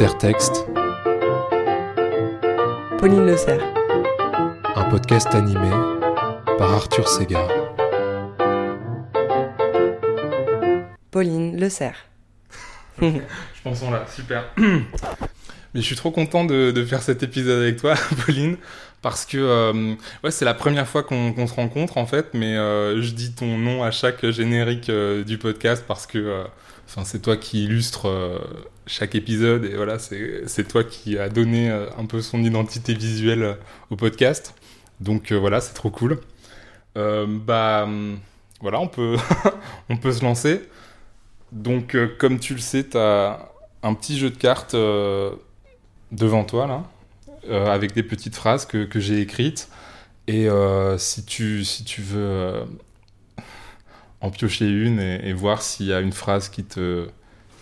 Intertexte, Pauline Le Serre. un podcast animé par Arthur Segar. Pauline Le Serre. Je pense qu'on l'a, super. Mais je suis trop content de, de faire cet épisode avec toi, Pauline, parce que euh, ouais, c'est la première fois qu'on se rencontre en fait, mais euh, je dis ton nom à chaque générique euh, du podcast parce que euh, enfin, c'est toi qui illustre euh, chaque épisode et voilà, c'est toi qui a donné euh, un peu son identité visuelle euh, au podcast. Donc voilà, c'est trop cool. Bah hum, voilà, on peut, on peut se lancer. Donc, comme tu le sais, tu as un petit jeu de cartes devant toi, là, avec des petites phrases que, que j'ai écrites. Et si, tu, si tu veux en piocher une et, et voir s'il y a une phrase qui te,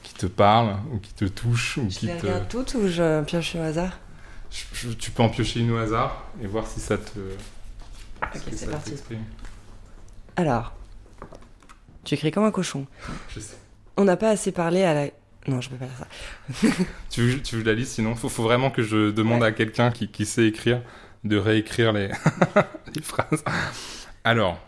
qui te parle, ou qui te touche, ou Je qui les te... regarde toutes ou je pioche au hasard Je- je- tu peux en piocher une au hasard et voir si ça te... Ok, c'est parti. Alors, tu écris comme un cochon. Je sais. On n'a pas assez parlé à la. Non, je peux pas faire ça. Tu veux, tu veux la liste sinon? Faut, faut vraiment que je demande Ouais. à quelqu'un qui, qui sait écrire de réécrire les, les phrases. Alors,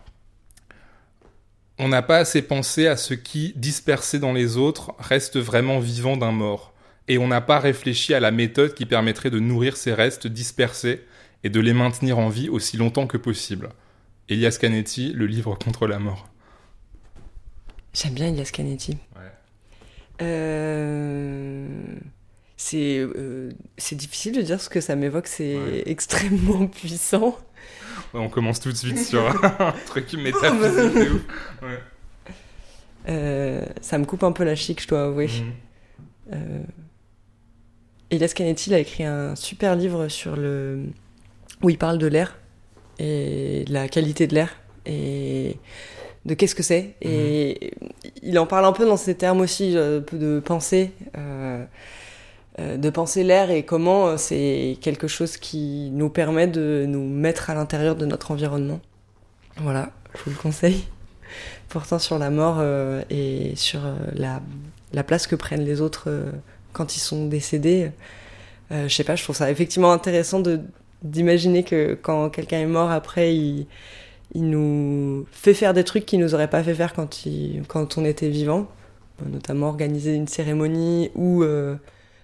on n'a pas assez pensé à ce qui, dispersé dans les autres, reste vraiment vivant d'un mort. Et on n'a pas réfléchi à la méthode qui permettrait de nourrir ces restes dispersés et de les maintenir en vie aussi longtemps que possible. Elias Canetti, le livre contre la mort. J'aime bien Elias Canetti. Ouais. Euh, C'est euh, c'est difficile de dire ce que ça m'évoque, c'est Ouais. extrêmement puissant. Ouais, on commence tout de suite sur un truc métaphysique de ouf. Ouais. Euh, ça me coupe un peu la chic, je dois avouer. Mhm. Euh, Elias Canetti il a écrit un super livre sur le où il parle de l'air et de la qualité de l'air et de qu'est-ce que c'est et il en parle un peu dans ces termes aussi un peu de pensée euh, de penser l'air et comment euh, c'est quelque chose qui nous permet de nous mettre à l'intérieur de notre environnement voilà je vous le conseille pourtant sur la mort euh, et sur euh, la, la place que prennent les autres euh, quand ils sont décédés. Euh, je sais pas, je trouve ça effectivement intéressant de d'imaginer que quand quelqu'un est mort après, il, il nous fait faire des trucs qu'il nous aurait pas fait faire quand, il, quand on était vivant, Euh, notamment organiser une cérémonie ou euh,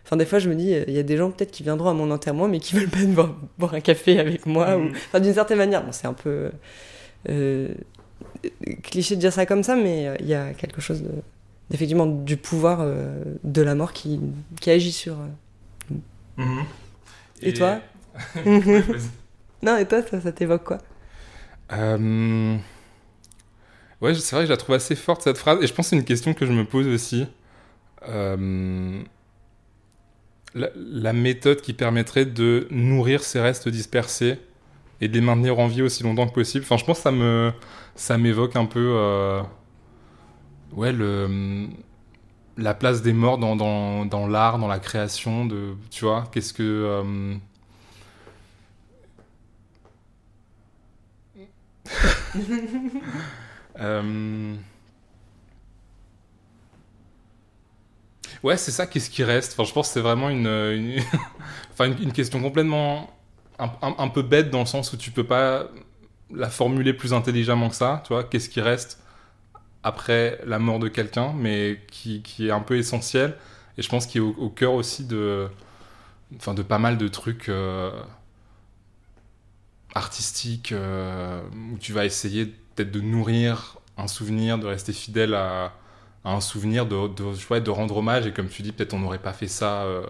Enfin, des fois, je me dis, il y a des gens peut-être qui viendront à mon enterrement, mais qui veulent pas boire, boire un café avec moi. Ou... Enfin, d'une certaine manière, bon, c'est un peu euh, cliché de dire ça comme ça, mais euh, il y a quelque chose de, effectivement du pouvoir euh, de la mort qui, qui agit sur. euh. Mhm. Et toi. Non, et toi, ça, ça t'évoque quoi? Euh, Ouais, c'est vrai que je la trouve assez forte cette phrase, et je pense que c'est une question que je me pose aussi. Euh, La, méthode qui permettrait de nourrir ces restes dispersés et de les maintenir en vie aussi longtemps que possible. Enfin, je pense que ça m'évoque un peu, euh, ouais, le, la place des morts dans, dans, dans l'art, dans la création, de, tu vois, qu'est-ce que, euh, Euh, Ouais, c'est ça, qu'est-ce qui reste. Enfin, je pense que c'est vraiment une, une... enfin, une, question complètement un, peu bête dans le sens où tu peux pas la formuler plus intelligemment que ça, tu vois, qu'est-ce qui reste après la mort de quelqu'un, mais qui, est un peu essentiel, et je pense qu'il est au, cœur aussi de, enfin, de pas mal de trucs euh, artistiques, euh, où tu vas essayer peut-être de nourrir un souvenir, de rester fidèle à un souvenir, de, de, ouais, de rendre hommage, et comme tu dis, peut-être on n'aurait pas fait ça euh,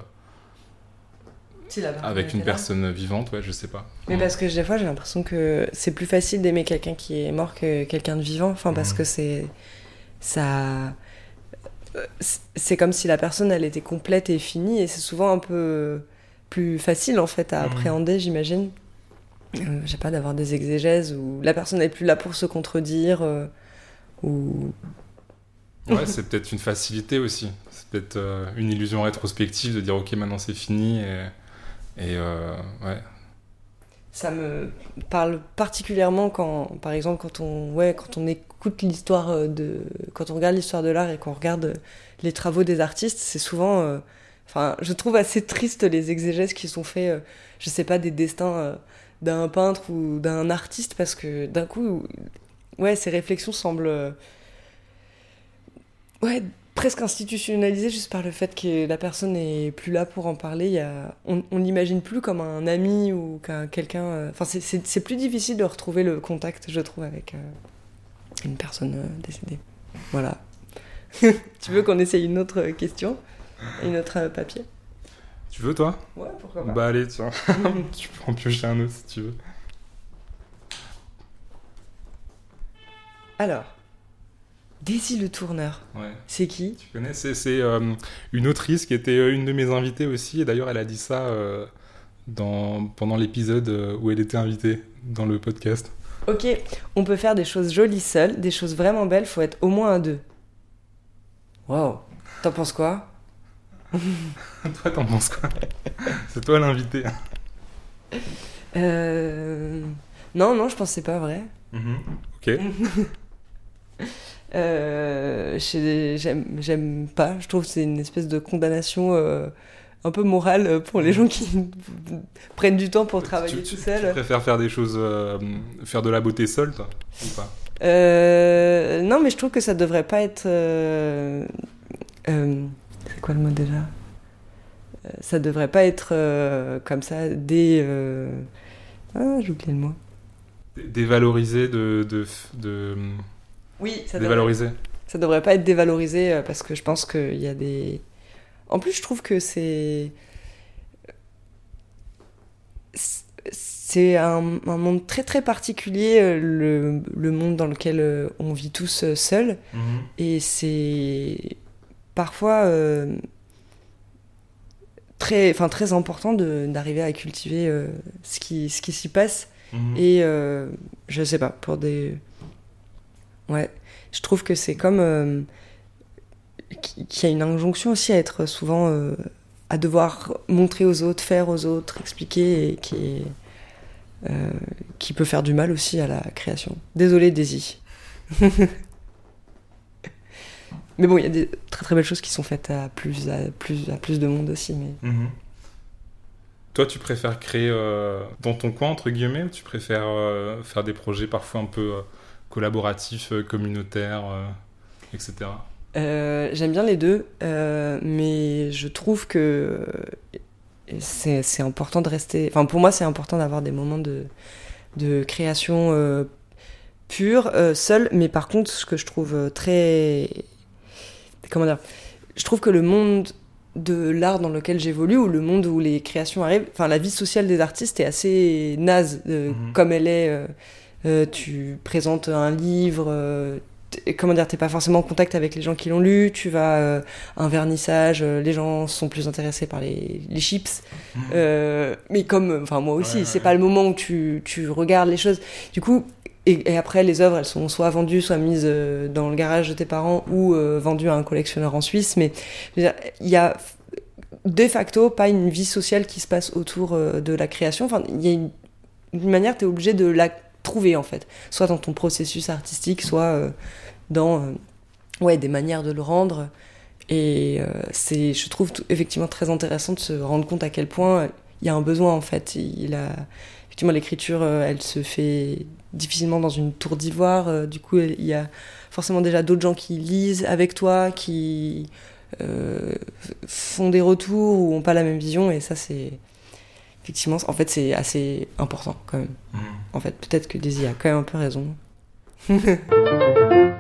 avec une personne vivante, ouais, je sais pas. Mais parce que des fois, j'ai l'impression que c'est plus facile d'aimer quelqu'un qui est mort que quelqu'un de vivant. Enfin, parce Mhm. que c'est. Ça. euh, C'est comme si la personne, elle était complète et finie, et c'est souvent un peu plus facile, en fait, à Mhm. appréhender, j'imagine. Euh, je sais pas, d'avoir des exégèses où la personne n'est plus là pour se contredire, euh, ou. Ouais, c'est peut-être une facilité aussi. C'est peut-être euh, une illusion rétrospective de dire ok, maintenant c'est fini. Et, euh, ouais. Ça me parle particulièrement quand, par exemple, quand on, ouais, quand on écoute l'histoire euh, de, quand on regarde l'histoire de l'art et qu'on regarde les travaux des artistes, c'est souvent, je trouve assez triste les exégèses qui sont faits, je sais pas, des destins d'un peintre ou d'un artiste, parce que d'un coup, ouais, ces réflexions semblent. Euh, ouais, presque institutionnalisées juste par le fait que la personne n'est plus là pour en parler. Y a, on on l'imagine plus comme un ami ou qu'un quelqu'un. euh, Enfin, c'est- c'est c'est plus difficile de retrouver le contact, je trouve, avec euh, une personne euh, décédée. Voilà. tu veux qu'on essaye une autre question? Une autre euh, papier? Tu veux, toi? Ouais, pourquoi pas. Bah allez, tiens. tu peux en piocher un autre si tu veux. Alors, Daisy le tourneur, Ouais. c'est qui Tu connais C'est euh, une autrice qui était euh, une de mes invitées aussi. Et d'ailleurs, elle a dit ça euh, dans, pendant l'épisode où elle était invitée dans le podcast. Ok, on peut faire des choses jolies seules, des choses vraiment belles, faut être au moins un deux. Wow, t'en penses quoi toi, t'en penses quoi C'est toi l'invité. euh... Non, non, je c'est pas vrai. Ok. Euh, j'ai- J'aime pas, je trouve que c'est une espèce de condamnation euh, un peu morale pour les gens qui prennent du temps pour travailler tu, tout tu- tu seul. préfères faire des choses, euh, faire de la beauté seule, toi Ou pas? Euh, non, mais je trouve que ça devrait pas être. euh, euh, c'est quoi le mot déjà? Euh, Ça devrait pas être euh, comme ça des. euh, Ah, j'ai oublié le mot. Dé- Dévaloriser, de, de, de Oui, ça devrait, dévaloriser. ça devrait pas être dévalorisé euh, parce que je pense qu'il y a des. En plus, je trouve que c'est. C'est un, un monde très très particulier, euh, le, le monde dans lequel euh, on vit tous seuls. Et c'est parfois euh, très, enfin, très important d'arriver à cultiver euh, ce qui, ce qui s'y passe. Mhm. Et euh, je sais pas, pour des. Ouais, je trouve que c'est comme. euh, qu'il y a une injonction aussi à être souvent. euh, à devoir montrer aux autres, faire aux autres, expliquer, et qui, euh, peut faire du mal aussi à la création. Désolé, Daisy. mais bon, il y a des très très belles choses qui sont faites à plus, à plus, à plus de monde aussi. Mhm. Toi, tu préfères créer dans ton coin, entre guillemets, ou tu préfères faire des projets parfois un peu collaboratifs, euh, communautaires, euh, etc. Euh, J'aime bien les deux, mais je trouve que c'est important de rester. Enfin, pour moi, c'est important d'avoir des moments de, de création pure, euh, seul. Mais par contre, ce que je trouve très. Comment dire Je trouve que le monde de l'art dans lequel j'évolue, ou le monde où les créations arrivent, enfin, la vie sociale des artistes est assez naze, euh, Mhm. comme elle est. euh, tu présentes un livre. euh, comment dire, t'es pas forcément en contact avec les gens qui l'ont lu, tu vas euh, à un vernissage, euh, les gens sont plus intéressés par les, les chips. Euh, mais comme, enfin moi aussi, Ouais, c'est ouais. pas le moment où tu, tu regardes les choses. Du coup, et, et après les œuvres, elles sont soit vendues, soit mises euh, dans le garage de tes parents ou euh, vendues à un collectionneur en Suisse. Mais il y a de facto pas une vie sociale qui se passe autour euh, de la création. Enfin, il y a une, d'une manière, tu es obligé de la trouver en fait, soit dans ton processus artistique, soit euh, dans euh, ouais, des manières de le rendre. Et euh, c'est, je trouve effectivement très intéressant de se rendre compte à quel point il y a un besoin en fait. Il a, effectivement, l'écriture, elle se fait difficilement dans une tour d'ivoire. du coup, il y a forcément déjà d'autres gens qui lisent avec toi, qui font des retours ou ont pas la même vision. Et ça, c'est effectivement, en fait, c'est assez important quand même. Mhm. En fait, peut-être que Daisy a quand même un peu raison.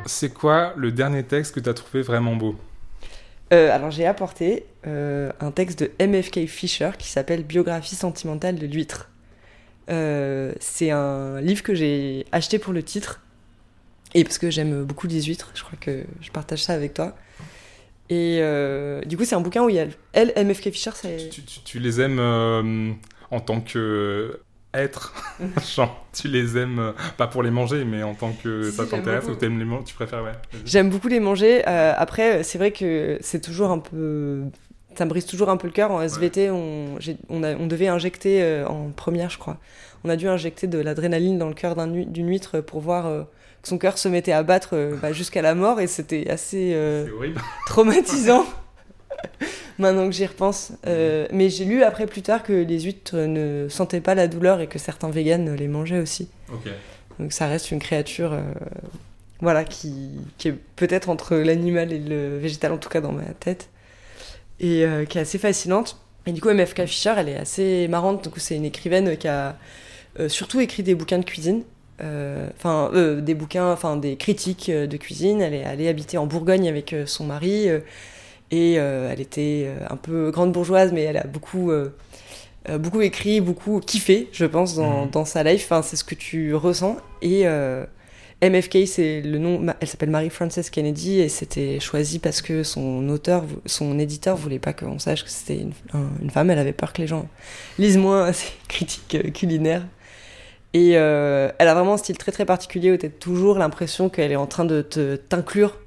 C'est quoi le dernier texte que tu as trouvé vraiment beau? Euh, alors j'ai apporté euh, un texte de MFK Fisher qui s'appelle Biographie sentimentale de l'huître. Euh, c'est un livre que j'ai acheté pour le titre et parce que j'aime beaucoup les huîtres, je crois que je partage ça avec toi. Et du coup c'est un bouquin où il y a elle MFK Fisher tu, tu- tu les aimes en tant que être Genre, tu les aimes euh, pas pour les manger, mais en tant que Si, ça t'intéresse ou t'aimes les manger, tu préfères ouais. J'aime beaucoup les manger. Euh, après, c'est vrai que c'est toujours un peu. Ça me brise toujours un peu le cœur. En SVT, on, on, a- on devait injecter, euh, en première, je crois, on a dû injecter de l'adrénaline dans le cœur d'une huître pour voir euh, que son cœur se mettait à battre euh, bah, jusqu'à la mort et c'était assez euh, traumatisant. maintenant que j'y repense. Euh, mais j'ai lu après plus tard que les huîtres ne sentaient pas la douleur et que certains véganes les mangeaient aussi. Donc ça reste une créature euh, voilà, qui, qui est peut-être entre l'animal et le végétal, en tout cas dans ma tête, et euh, qui est assez fascinante. Et du coup, MFK Fischer, elle est assez marrante. Donc, c'est une écrivaine qui a surtout écrit des bouquins de cuisine. Enfin, euh, des bouquins, enfin des critiques euh, de cuisine. Elle est allée habiter en Bourgogne avec son mari. Et euh, elle était euh, un peu grande bourgeoise, mais elle a beaucoup, euh, beaucoup écrit, beaucoup kiffé, je pense, dans, Mhm. dans sa life. Enfin, c'est ce que tu ressens. Et euh, MFK, c'est le nom. Elle s'appelle Mary Frances Kennedy et c'était choisi parce que son auteur, son éditeur voulait pas qu'on sache que c'était une, un- une femme. Elle avait peur que les gens lisent moins ses critiques culinaires. Et euh, elle a vraiment un style très très particulier où tu as toujours l'impression qu'elle est en train de te- t'inclure.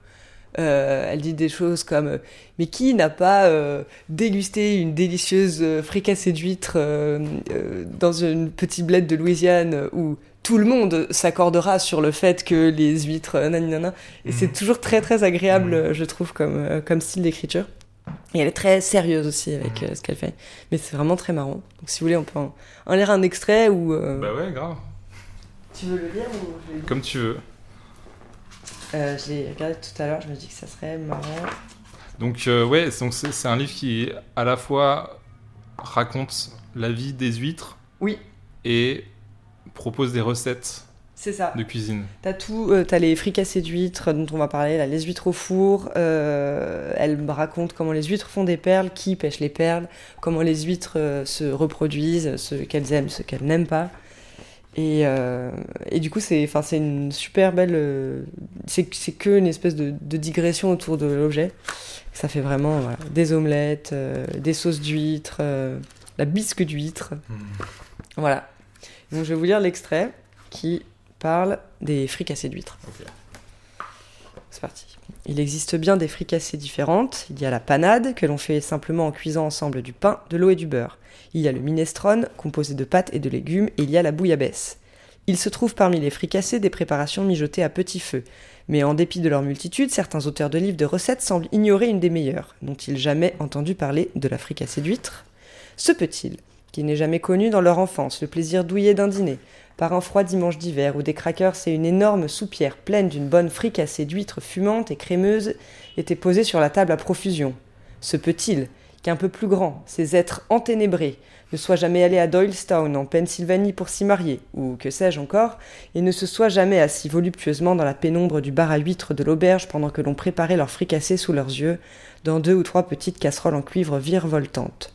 Euh, elle dit des choses comme euh, Mais qui n'a pas euh, dégusté une délicieuse fricassée d'huîtres euh, euh, dans une petite bled de Louisiane où tout le monde s'accordera sur le fait que les huîtres, naninana. Et c'est toujours très très agréable, euh, je trouve, comme, comme style d'écriture. Et elle est très sérieuse aussi avec euh, ce qu'elle fait. Mais c'est vraiment très marrant. Donc si vous voulez, on peut en, en lire un extrait ou. euh, Bah ouais, grave. Tu veux le lire ou Comme tu veux. Euh, Je l'ai regardé tout à l'heure, je me dis que ça serait marrant. Donc euh, ouais, c'est un livre qui à la fois raconte la vie des huîtres Oui. et propose des recettes C'est ça. de cuisine. T'as tout, euh, t'as les fricassés d'huîtres dont on va parler, là, les huîtres au four. euh, elle me raconte comment les huîtres font des perles, qui pêche les perles, comment les huîtres euh, se reproduisent, ce qu'elles aiment, ce qu'elles n'aiment pas. Et, euh, et du coup, c'est, c'est une super belle. C'est, c'est que une espèce de, de digression autour de l'objet. Ça fait vraiment voilà, des omelettes, euh, des sauces d'huîtres, euh, la bisque d'huître. Voilà. Donc je vais vous lire l'extrait qui parle des fricassées d'huîtres. C'est parti. Il existe bien des fricassées différentes. Il y a la panade, que l'on fait simplement en cuisant ensemble du pain, de l'eau et du beurre. Il y a le minestrone, composé de pâtes et de légumes, et il y a la bouillabaisse. Il se trouve parmi les fricassées des préparations mijotées à petit feu. Mais en dépit de leur multitude, certains auteurs de livres de recettes semblent ignorer une des meilleures. N'ont-ils jamais entendu parler de la fricassée d'huîtres Se peut-il qui n'est jamais connu dans leur enfance le plaisir douillet d'un dîner, par un froid dimanche d'hiver où des crackers et une énorme soupière pleine d'une bonne fricassée d'huîtres fumantes et crémeuses étaient posées sur la table à profusion Se peut-il qu'un peu plus grand, ces êtres enténébrés, ne soient jamais allés à Doylestown en Pennsylvanie pour s'y marier, ou que sais-je encore, et ne se soient jamais assis voluptueusement dans la pénombre du bar à huîtres de l'auberge pendant que l'on préparait leur fricassée sous leurs yeux, dans deux ou trois petites casseroles en cuivre virevoltantes.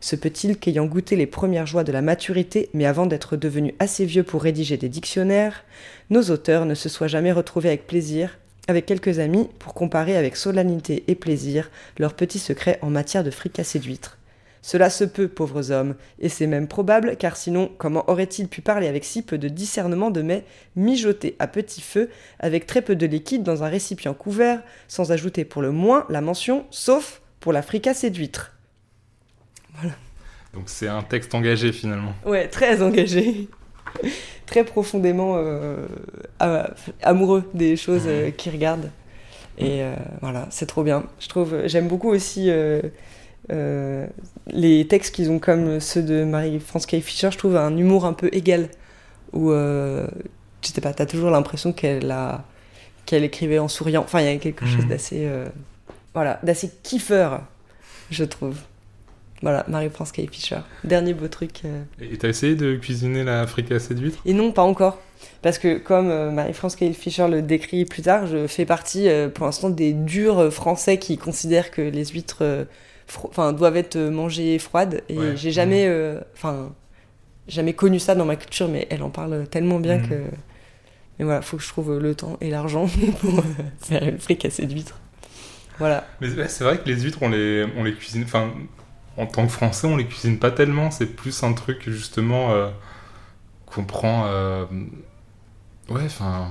Se peut-il qu'ayant goûté les premières joies de la maturité, mais avant d'être devenus assez vieux pour rédiger des dictionnaires, nos auteurs ne se soient jamais retrouvés avec plaisir, avec quelques amis, pour comparer avec solennité et plaisir leurs petits secrets en matière de fricassée d'huîtres Cela se peut, pauvres hommes, et c'est même probable, car sinon, comment auraient-ils pu parler avec si peu de discernement de mets mijotés à petit feu, avec très peu de liquide dans un récipient couvert, sans ajouter pour le moins la mention sauf pour la fricassée d'huîtres Donc c'est un texte engagé finalement. Ouais, très engagé. très profondément euh, a- amoureux des choses euh, qu'il regarde. Et euh, voilà, c'est trop bien. Je trouve, j'aime beaucoup aussi euh, les textes qu'ils ont comme ceux de Marie-France Kay Fischer. Je trouve un humour un peu égal. Où, euh, je sais pas, t'as toujours l'impression qu'elle a, qu'elle écrivait en souriant. Enfin, il y a quelque chose Mhm. d'assez, euh, voilà, d'assez kiffeur, je trouve. Voilà, Marie-France Kay Fischer. Dernier beau truc. euh. Et t'as essayé de cuisiner la fricassée d'huîtres Et non, pas encore. Parce que comme Marie-France Kay Fischer le décrit plus tard, je fais partie pour l'instant des durs français qui considèrent que les huîtres enfin, doivent être euh, mangées froides. Et Ouais. j'ai jamais, euh, enfin, jamais connu ça dans ma culture, mais elle en parle tellement bien Mhm. que. Mais voilà, faut que je trouve le temps et l'argent pour euh, faire une fricassée d'huîtres. Voilà. Mais c'est vrai que les huîtres, on les, on les cuisine. Enfin, en tant que Français, on les cuisine pas tellement. C'est plus un truc justement euh, qu'on prend. euh, ouais, enfin,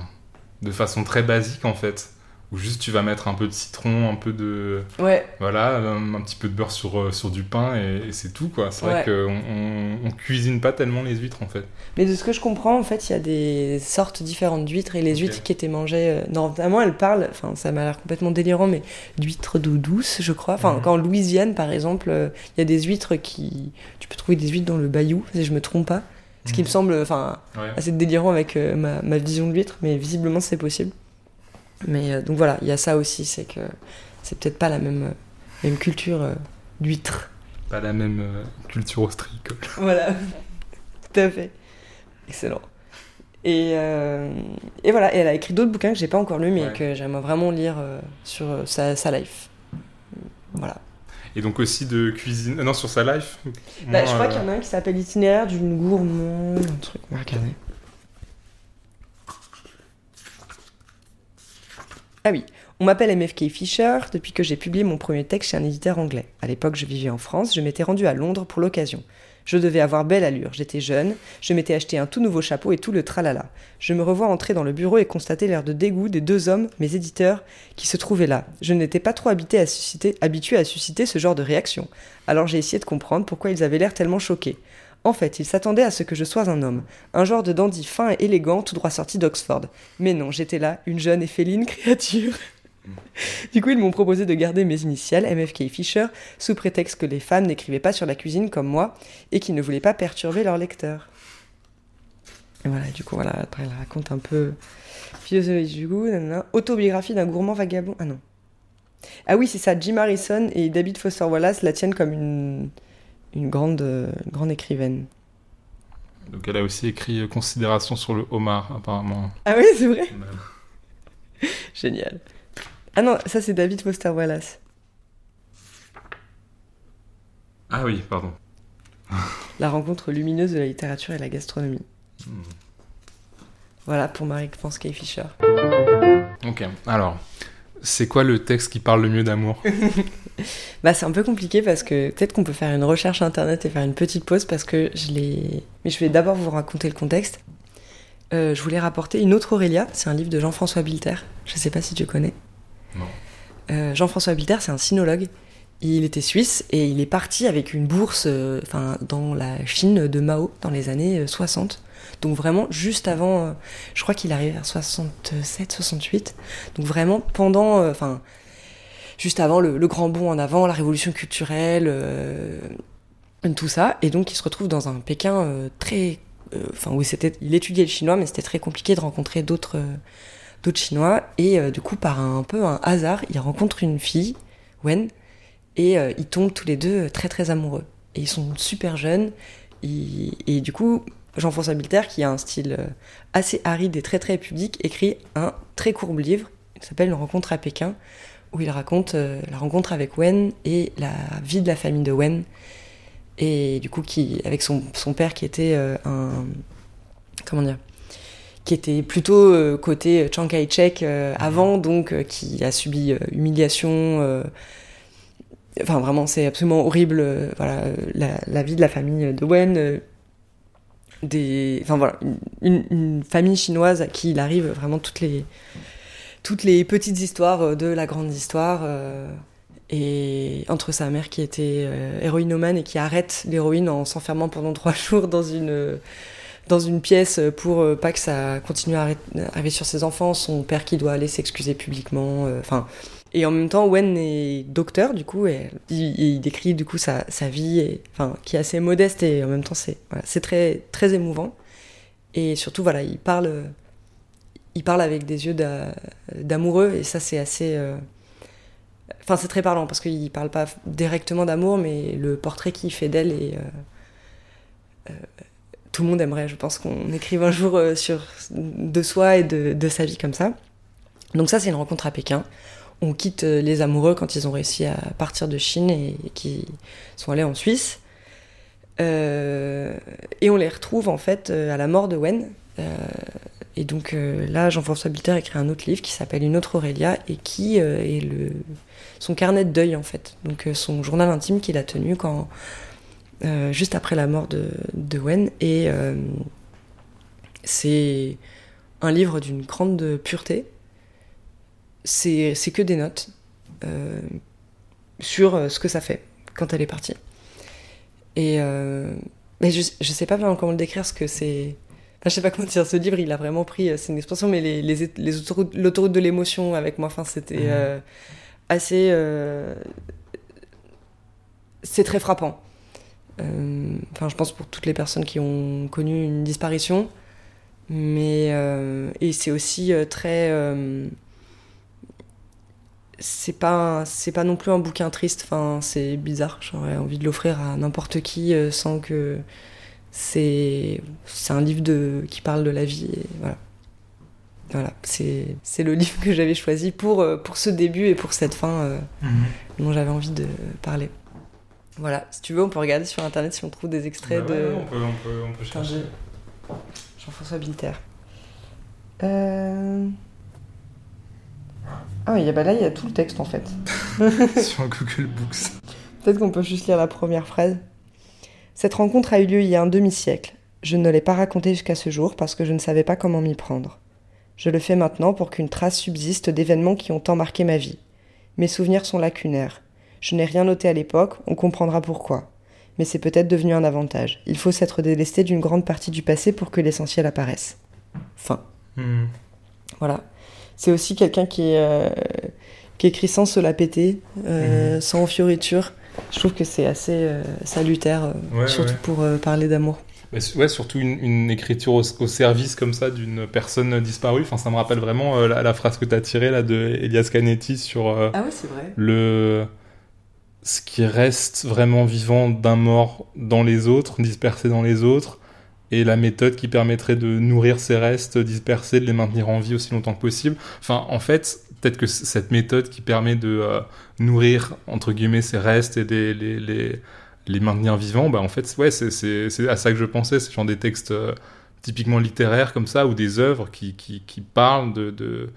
de façon très basique en fait. Où juste tu vas mettre un peu de citron, un peu de. Ouais. Voilà, un, un petit peu de beurre sur, euh, sur du pain et, et c'est tout, quoi. C'est vrai qu'on on, on cuisine pas tellement les huîtres, en fait. Mais de ce que je comprends, en fait, il y a des sortes différentes d'huîtres et les huîtres qui étaient mangées. euh, normalement, elles parlent, enfin, ça m'a l'air complètement délirant, mais d'huîtres d'eau douce, je crois. Enfin, Mhm. quand en Louisiane, par exemple, euh, il y a des huîtres qui. Tu peux trouver des huîtres dans le bayou, si je me trompe pas. Ce qui Mhm. me semble, enfin, Ouais. assez délirant avec euh, ma, ma vision de l'huître, mais visiblement, c'est possible. Mais euh, donc voilà, il y a ça aussi, c'est que c'est peut-être pas la même, euh, même culture euh, d'huîtres. Pas la même euh, culture ostréicole. Voilà, tout à fait. Excellent. Et, euh, et voilà, et elle a écrit d'autres bouquins que j'ai pas encore lus, mais Ouais. que j'aimerais vraiment lire euh, sur euh, sa, sa life. Voilà. Et donc aussi de cuisine. non, sur sa life. Bah, moi, je crois euh, qu'il y en a un qui s'appelle Itinéraire d'une gourmande, un truc, on va regarder. Ah oui, on m'appelle MFK Fisher depuis que j'ai publié mon premier texte chez un éditeur anglais. À l'époque, je vivais en France, je m'étais rendu à Londres pour l'occasion. Je devais avoir belle allure, j'étais jeune, je m'étais acheté un tout nouveau chapeau et tout le tralala. Je me revois entrer dans le bureau et constater l'air de dégoût des deux hommes, mes éditeurs, qui se trouvaient là. Je n'étais pas trop habité à susciter, habitué à susciter ce genre de réaction. Alors j'ai essayé de comprendre pourquoi ils avaient l'air tellement choqués. En fait, ils s'attendaient à ce que je sois un homme, un genre de dandy fin et élégant tout droit sorti d'Oxford. Mais non, j'étais là, une jeune et féline créature. Du coup, ils m'ont proposé de garder mes initiales, MFK Fisher, sous prétexte que les femmes n'écrivaient pas sur la cuisine comme moi et qu'ils ne voulaient pas perturber leurs lecteurs. Et voilà, du coup, voilà, après, elle raconte un peu philosophie du goût, nanana. autobiographie d'un gourmand vagabond. Ah non. Ah oui, c'est ça, Jim Harrison et David Foster Wallace la tiennent comme une, une grande, grande écrivaine. Donc elle a aussi écrit euh, Considération sur le homard, apparemment. Ah oui, c'est vrai Génial. Ah non, ça c'est David Foster Wallace. Ah oui, pardon. La rencontre lumineuse de la littérature et la gastronomie. Hmm. Voilà pour Marie Kay Fisher. Ok, alors, c'est quoi le texte qui parle le mieux d'amour? Bah c'est un peu compliqué parce que peut-être qu'on peut faire une recherche internet et faire une petite pause parce que je l'ai... Mais je vais d'abord vous raconter le contexte. Euh, je voulais rapporter une autre Aurélia, c'est un livre de Jean-François Bilter. Je sais pas si tu connais. Non. Euh, Jean-François Bilter, c'est un sinologue. Il était suisse et il est parti avec une bourse euh, dans la Chine de Mao dans les années euh, 60. Donc vraiment juste avant, euh, je crois qu'il arrive vers 67, 68. Donc vraiment pendant, euh, enfin, juste avant le, grand bond en avant, la révolution culturelle, euh, tout ça. Et donc il se retrouve dans un Pékin très, enfin où c'était, il étudiait le chinois, mais c'était très compliqué de rencontrer d'autres, d'autres Chinois. Et du coup par un, peu un hasard, il rencontre une fille, Wen, et ils tombent tous les deux très très amoureux. Et ils sont super jeunes. Et du coup, Jean-François Bilter, qui a un style euh, assez aride et très très public, écrit un très court livre qui s'appelle Une rencontre à Pékin, où il raconte euh, la rencontre avec Wen et la vie de la famille de Wen. Et du coup, qui, avec son, son père qui était euh, un. Comment dire qui était plutôt euh, côté Chiang Kai-shek euh, avant, donc qui a subi humiliation. Enfin, vraiment, c'est absolument horrible. voilà, la, la vie de la famille de Wen. Des, enfin voilà, une, famille chinoise à qui il arrive vraiment toutes les, toutes les petites histoires euh, de la grande histoire. euh, et entre sa mère qui était euh, héroïnomane et qui arrête l'héroïne en s'enfermant pendant trois jours dans une, dans une pièce pour pas que ça continue à arriver sur ses enfants, son père qui doit aller s'excuser publiquement, enfin. Et en même temps, Wen est docteur, du coup, et il, décrit du coup sa, vie, qui est assez modeste, et en même temps, c'est très, émouvant. Et surtout, voilà, il parle, il parle avec des yeux d'a- d'amoureux, et ça, c'est assez. euh, Enfin, c'est très parlant parce qu'il parle pas directement d'amour, mais le portrait qu'il fait d'elle est. euh, euh, tout le monde aimerait, je pense, qu'on écrive un jour de soi et de sa vie comme ça. Donc ça, c'est une rencontre à Pékin. On quitte euh, les amoureux quand ils ont réussi à partir de Chine et, qui sont allés en Suisse. Euh, et on les retrouve en fait euh, à la mort de Wen. Et donc là, Jean-François Bilter écrit un autre livre qui s'appelle Une autre Aurélia et qui est le, son carnet de deuil en fait. Donc son journal intime qu'il a tenu quand, juste après la mort de, Wen. Et c'est un livre d'une grande pureté. C'est c'est que des notes euh, sur euh, ce que ça fait quand elle est partie. Et euh, mais je, je sais pas vraiment comment le décrire, ce que c'est. Enfin, je sais pas comment dire. Ce livre, il a vraiment pris. C'est une expression, mais les, les, les autoroutes, l'autoroute de l'émotion avec moi. Enfin, c'était Mhm. euh, assez. euh, c'est très frappant. Enfin, je pense pour toutes les personnes qui ont connu une disparition, mais et c'est aussi très. C'est pas c'est pas non plus un bouquin triste. Enfin, c'est bizarre. J'aurais envie de l'offrir à n'importe qui euh, sans que c'est c'est un livre de qui parle de la vie. Et voilà. Voilà, c'est c'est le livre que j'avais choisi pour, euh, pour ce début et pour cette fin euh, dont j'avais envie de parler. Voilà, si tu veux, on peut regarder sur internet si on trouve des extraits Bah ouais, de on peut, on peut, on peut Attends, chercher. Jean-François Binter. Euh... Ah oui, bah là, il y a tout le texte en fait. sur Google Books. Peut-être qu'on peut juste lire la première phrase. Cette rencontre a eu lieu il y a un demi-siècle. Je ne l'ai pas racontée jusqu'à ce jour parce que je ne savais pas comment m'y prendre. Je le fais maintenant pour qu'une trace subsiste d'événements qui ont tant marqué ma vie. Mes souvenirs sont lacunaires. Je n'ai rien noté à l'époque, on comprendra pourquoi. Mais c'est peut-être devenu un avantage. Il faut s'être délesté d'une grande partie du passé pour que l'essentiel apparaisse. Fin. Mhm. Voilà. C'est aussi quelqu'un qui, euh, écrit sans se la péter, euh, sans fioriture. Je trouve que c'est assez euh, salutaire, euh, Ouais, surtout ouais. pour euh, parler d'amour. Ouais, su- ouais, surtout une, une écriture au, au service comme ça d'une personne disparue. Enfin, ça me rappelle vraiment euh, la, la phrase que tu as tirée là de Elias Canetti sur euh, Ah oui, c'est vrai. le ce qui reste vraiment vivant d'un mort dans les autres, dispersé dans les autres, et la méthode qui permettrait de nourrir ces restes dispersés, de les maintenir en vie aussi longtemps que possible. Enfin, en fait, peut-être que cette méthode qui permet de euh, nourrir, entre guillemets, ces restes et de les, les, maintenir vivants, bah, en fait, ouais, c'est- à ça que je pensais, c'est genre des textes euh, typiquement littéraires comme ça, ou des œuvres qui, qui, parlent de... de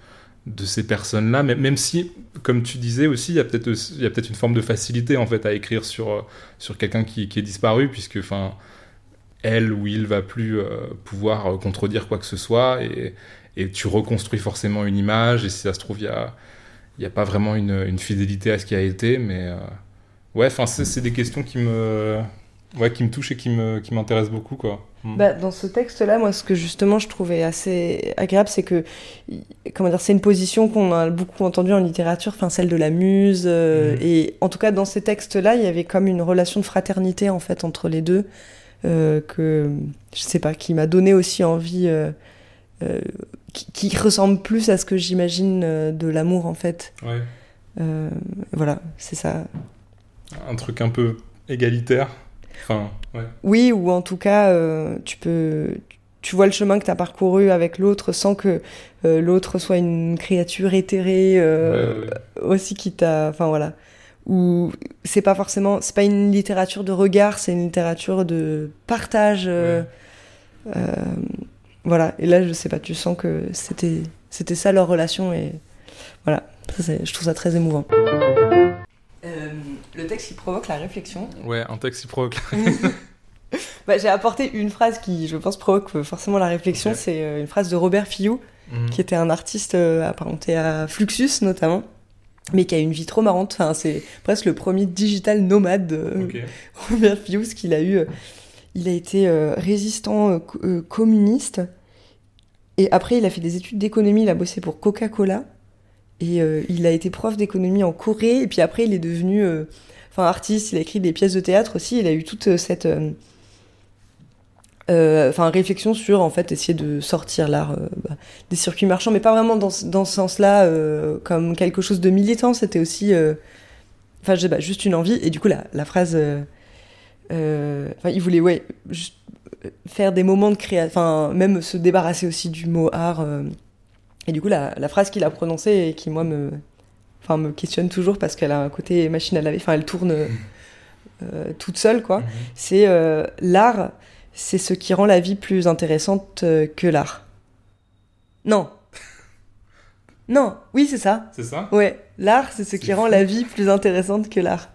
de ces personnes-là, même, si, comme tu disais aussi, il y a peut-être peut-être une forme de facilité en fait à écrire sur euh, sur quelqu'un qui, qui est disparu, puisque enfin elle ou il va plus euh, pouvoir euh, contredire quoi que ce soit, et, et tu reconstruis forcément une image, et si ça se trouve il y a il y a pas vraiment une, une fidélité à ce qui a été, mais euh, ouais, enfin c'est des questions qui me ouais qui me touchent et qui me qui m'intéressent beaucoup quoi. Mm. Bah, dans ce texte-là, moi, ce que justement je trouvais assez agréable, c'est que, comment dire, c'est une position qu'on a beaucoup entendue en littérature, enfin celle de la muse. euh, Mhm. Et en tout cas, dans ces textes-là, il y avait comme une relation de fraternité en fait entre les deux, que je sais pas, qui m'a donné aussi envie, euh, euh, qui, qui ressemble plus à ce que j'imagine euh, de l'amour en fait. Ouais. Euh, voilà, c'est ça. Un truc un peu égalitaire. Enfin, ouais. Oui, ou en tout cas, euh, tu peux, tu vois le chemin que tu as parcouru avec l'autre sans que euh, l'autre soit une créature éthérée euh, Ouais, ouais. aussi qui t'a, enfin voilà. Ou c'est pas forcément, c'est pas une littérature de regard, c'est une littérature de partage. euh, euh, voilà. Et là, je sais pas, tu sens que c'était, c'était ça leur relation et voilà. Ça, je trouve ça très émouvant. Euh, le texte qui provoque la réflexion. Ouais, un texte qui provoque. Bah, j'ai apporté une phrase qui, je pense, provoque forcément la réflexion. C'est une phrase de Robert Fillou, Mhm. qui était un artiste apparenté à Fluxus notamment, mais qui a une vie trop marrante. Enfin, c'est presque le premier digital nomade, euh. Robert parce qu'il a eu, euh, il a été euh, résistant co- communiste, et après il a fait des études d'économie. Il a bossé pour Coca-Cola, et il a été prof d'économie en Corée, et puis après il est devenu, enfin artiste. Il a écrit des pièces de théâtre aussi. Il a eu toute cette euh, euh, enfin réflexion sur en fait essayer de sortir l'art euh, bah, des circuits marchands mais pas vraiment dans, ce- dans ce sens-là euh, comme quelque chose de militant. C'était aussi enfin sais pas juste une envie. Et du coup la, la phrase enfin il voulait ouais juste faire des moments de création enfin même se débarrasser aussi du mot art et du coup la, la phrase qu'il a prononcée et qui moi me enfin me questionne toujours parce qu'elle a un côté machine à laver. Enfin elle tourne euh, toute seule quoi. Mhm. c'est l'art, c'est ce qui rend la vie plus intéressante euh, que l'art. Non. Non, oui, c'est ça. C'est ça? Ouais, l'art, c'est ce qui rend la vie plus intéressante que l'art.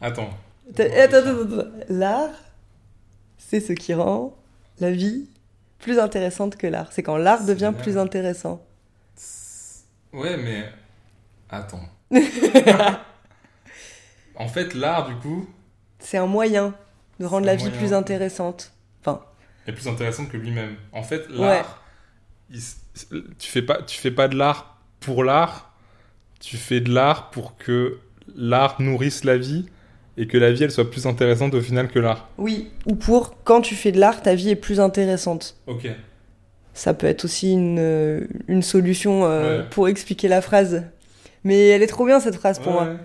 Attends. Attends, attends, attends. L'art, c'est ce qui rend la vie plus intéressante que l'art. C'est quand l'art devient plus intéressant. Ouais, mais attends. en fait, l'art, du coup, C'est un moyen de rendre la vie moyen. plus intéressante. Enfin, est plus intéressante que lui-même. En fait, l'art, il s- tu fais pas, tu fais pas de l'art pour l'art. Tu fais de l'art pour que l'art nourrisse la vie et que la vie elle soit plus intéressante au final que l'art. oui. Ou pour quand tu fais de l'art, ta vie est plus intéressante. Ok. Ça peut être aussi une, euh, une solution euh, Ouais. pour expliquer la phrase. Mais elle est trop bien cette phrase pour Ouais, moi. ouais.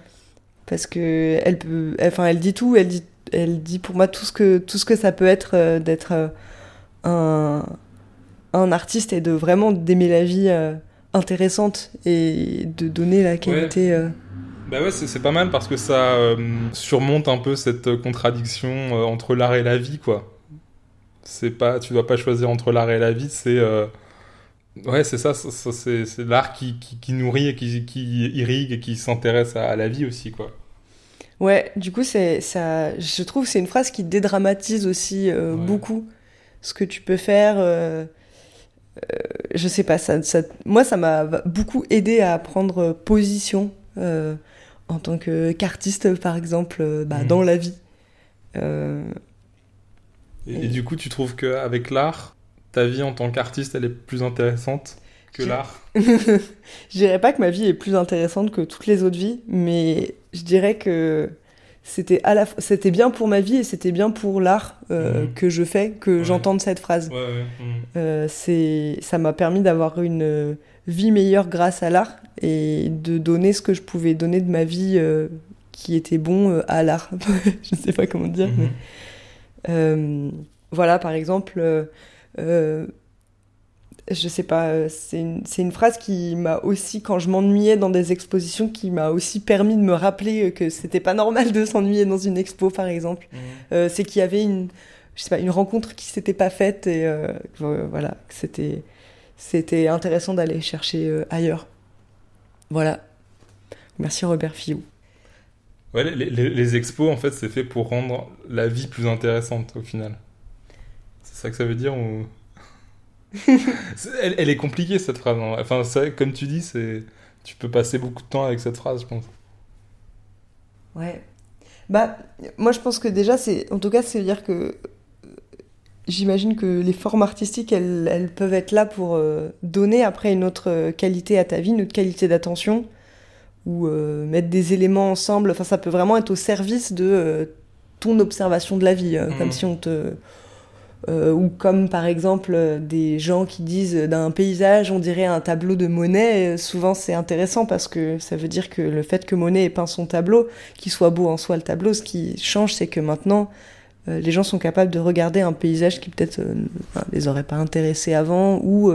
Parce que elle peut. elle- Enfin, elle dit tout. Elle dit, elle dit pour moi tout ce que, tout ce que ça peut être euh, d'être euh, un, un artiste et de vraiment d'aimer la vie euh, intéressante et de donner la qualité. euh, Bah ouais, c'est pas mal parce que ça surmonte un peu cette contradiction entre l'art et la vie, quoi. C'est pas, tu dois pas choisir entre l'art et la vie, c'est ouais, c'est ça, c'est c'est l'art qui, qui, qui nourrit et qui, qui irrigue et qui s'intéresse à, à la vie aussi, quoi. Ouais, du coup, c'est ça. Je trouve que c'est une phrase qui dédramatise aussi euh, Ouais. beaucoup ce que tu peux faire. euh, euh, je sais pas, ça, ça, moi, ça m'a beaucoup aidé à prendre position euh, en tant que qu'artiste, par exemple, euh, bah, Mhm. dans la vie. Et, et du coup, tu trouves qu'avec l'art, ta vie en tant qu'artiste, elle est plus intéressante que l'art? Je dirais pas que ma vie est plus intéressante que toutes les autres vies, mais je dirais que c'était à la c'était bien pour ma vie et c'était bien pour l'art euh, Mhm. que je fais que Ouais. j'entende cette phrase. Ouais, ouais. mm. Euh, c'est ça m'a permis d'avoir une euh, vie meilleure grâce à l'art et de donner ce que je pouvais donner de ma vie euh, qui était bon à l'art. je sais pas comment dire, mais Mhm. euh, voilà, par exemple, je sais pas, euh, c'est une, une phrase qui m'a aussi, quand je m'ennuyais dans des expositions, qui m'a aussi permis de me rappeler que c'était pas normal de s'ennuyer dans une expo, par exemple. Mhm. Euh, c'est qu'il y avait une, je sais pas, une rencontre qui s'était pas faite et euh, que, voilà, c'était, c'était intéressant d'aller chercher euh, ailleurs. Voilà. Merci Robert Fillou. Ouais, les, les- les expos, en fait, c'est fait pour rendre la vie plus intéressante au final. C'est ça que ça veut dire ou... Elle, elle est compliquée cette phrase. hein. Enfin, vrai comme tu dis, c'est tu peux passer beaucoup de temps avec cette phrase, je pense. Ouais. Bah, moi je pense que déjà, c'est, en tout cas, c'est dire que j'imagine que les formes artistiques, elles, elles peuvent être là pour euh, donner après une autre euh, qualité à ta vie, une autre qualité d'attention, ou euh, mettre des éléments ensemble. Enfin, ça peut vraiment être au service de euh, ton observation de la vie, comme si on te. Euh, ou comme par exemple euh, des gens qui disent d'un paysage on dirait un tableau de Monet, euh, souvent c'est intéressant parce que ça veut dire que le fait que Monet ait peint son tableau, qu'il soit beau en soi le tableau, ce qui change c'est que maintenant les gens sont capables de regarder un paysage qui peut-être euh, enfin, les aurait pas intéressés avant ou,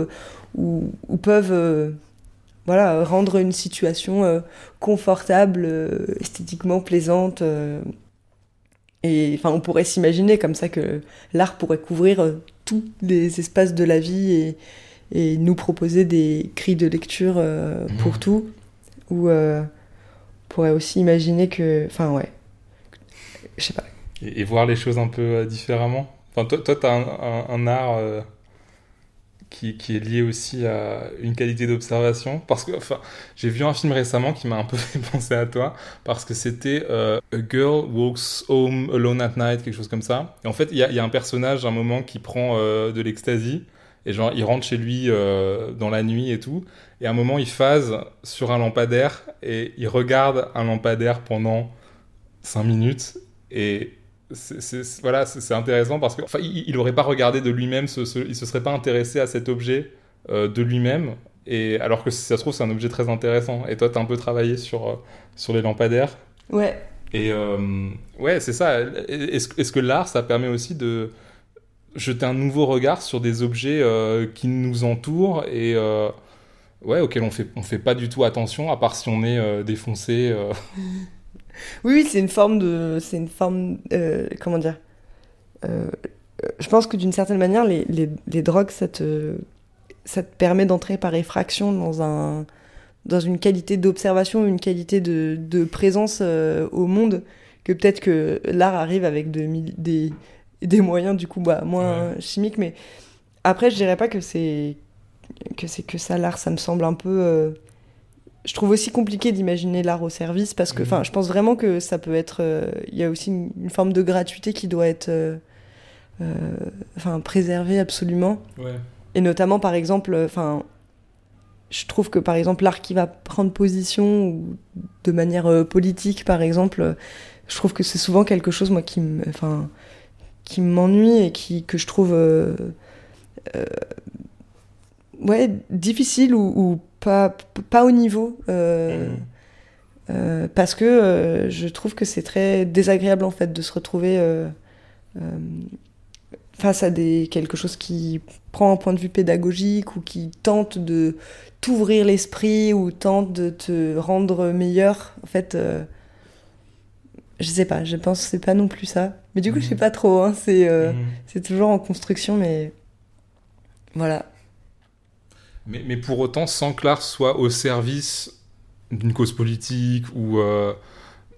ou, peuvent voilà, rendre une situation confortable, esthétiquement plaisante. Et enfin, on pourrait s'imaginer comme ça que l'art pourrait couvrir euh, tous les espaces de la vie et, et nous proposer des cris de lecture euh, pour Mhm. tout. Ou euh, on pourrait aussi imaginer que. Enfin, ouais. Je sais pas. Et, et voir les choses un peu différemment. Enfin, toi, toi, t'as un, un, un art qui, est lié aussi à une qualité d'observation. Parce que, enfin, j'ai vu un film récemment qui m'a un peu fait penser à toi, parce que c'était euh, A Girl Walks Home Alone at Night, quelque chose comme ça. Et en fait, il y a, il y a un personnage, à un moment, qui prend euh, de l'ecstasy, et genre, il rentre chez lui euh, dans la nuit et tout, et à un moment, il phase sur un lampadaire, et il regarde un lampadaire pendant 5 minutes, et c'est- voilà, c'est intéressant parce que enfin, il, il aurait pas regardé de lui-même, ce, ce- il se serait pas intéressé à cet objet euh, de lui-même. Et alors que si ça se trouve, c'est un objet très intéressant. Et toi, t'as un peu travaillé sur euh, sur les lampadaires. Ouais. Et euh, ouais, c'est ça. Est-ce que l'art, ça permet aussi de jeter un nouveau regard sur des objets euh, qui nous entourent et ouais, auxquels on fait on fait pas du tout attention, à part si on est défoncé. Oui, oui, c'est une forme de. C'est une forme. euh, comment dire Euh, euh, Je pense que d'une certaine manière, les, les, les drogues, ça te, ça te permet d'entrer par effraction dans, un, dans une qualité d'observation, une qualité de, de présence euh, au monde, que peut-être que l'art arrive avec de, des, des moyens, du coup, bah, moins chimiques. Mais après, je dirais pas que c'est que c'est que ça l'art. Ça me semble un peu. Je trouve aussi compliqué d'imaginer l'art au service parce que, enfin, Mhm. je pense vraiment que ça peut être. euh, Il y a aussi une, une forme de gratuité qui doit être, euh, euh, enfin, préservée absolument. Ouais. Et notamment, par exemple, enfin, je trouve que par exemple l'art qui va prendre position ou de manière euh, politique, par exemple, je trouve que c'est souvent quelque chose moi qui enfin, qui m'ennuie et qui que je trouve, ouais, difficile ou, ou pas pas au niveau. euh, Mhm. euh, parce que euh, je trouve que c'est très désagréable en fait de se retrouver euh, face à des, quelque chose qui prend un point de vue pédagogique ou qui tente de t'ouvrir l'esprit ou tente de te rendre meilleur. En fait, euh, je sais pas, je pense que c'est pas non plus ça. Mais du coup, je sais Mhm. pas trop, hein, c'est euh, c'est toujours en construction, mais voilà. Mais, pour autant, sans que l'art soit au service d'une cause politique ou euh,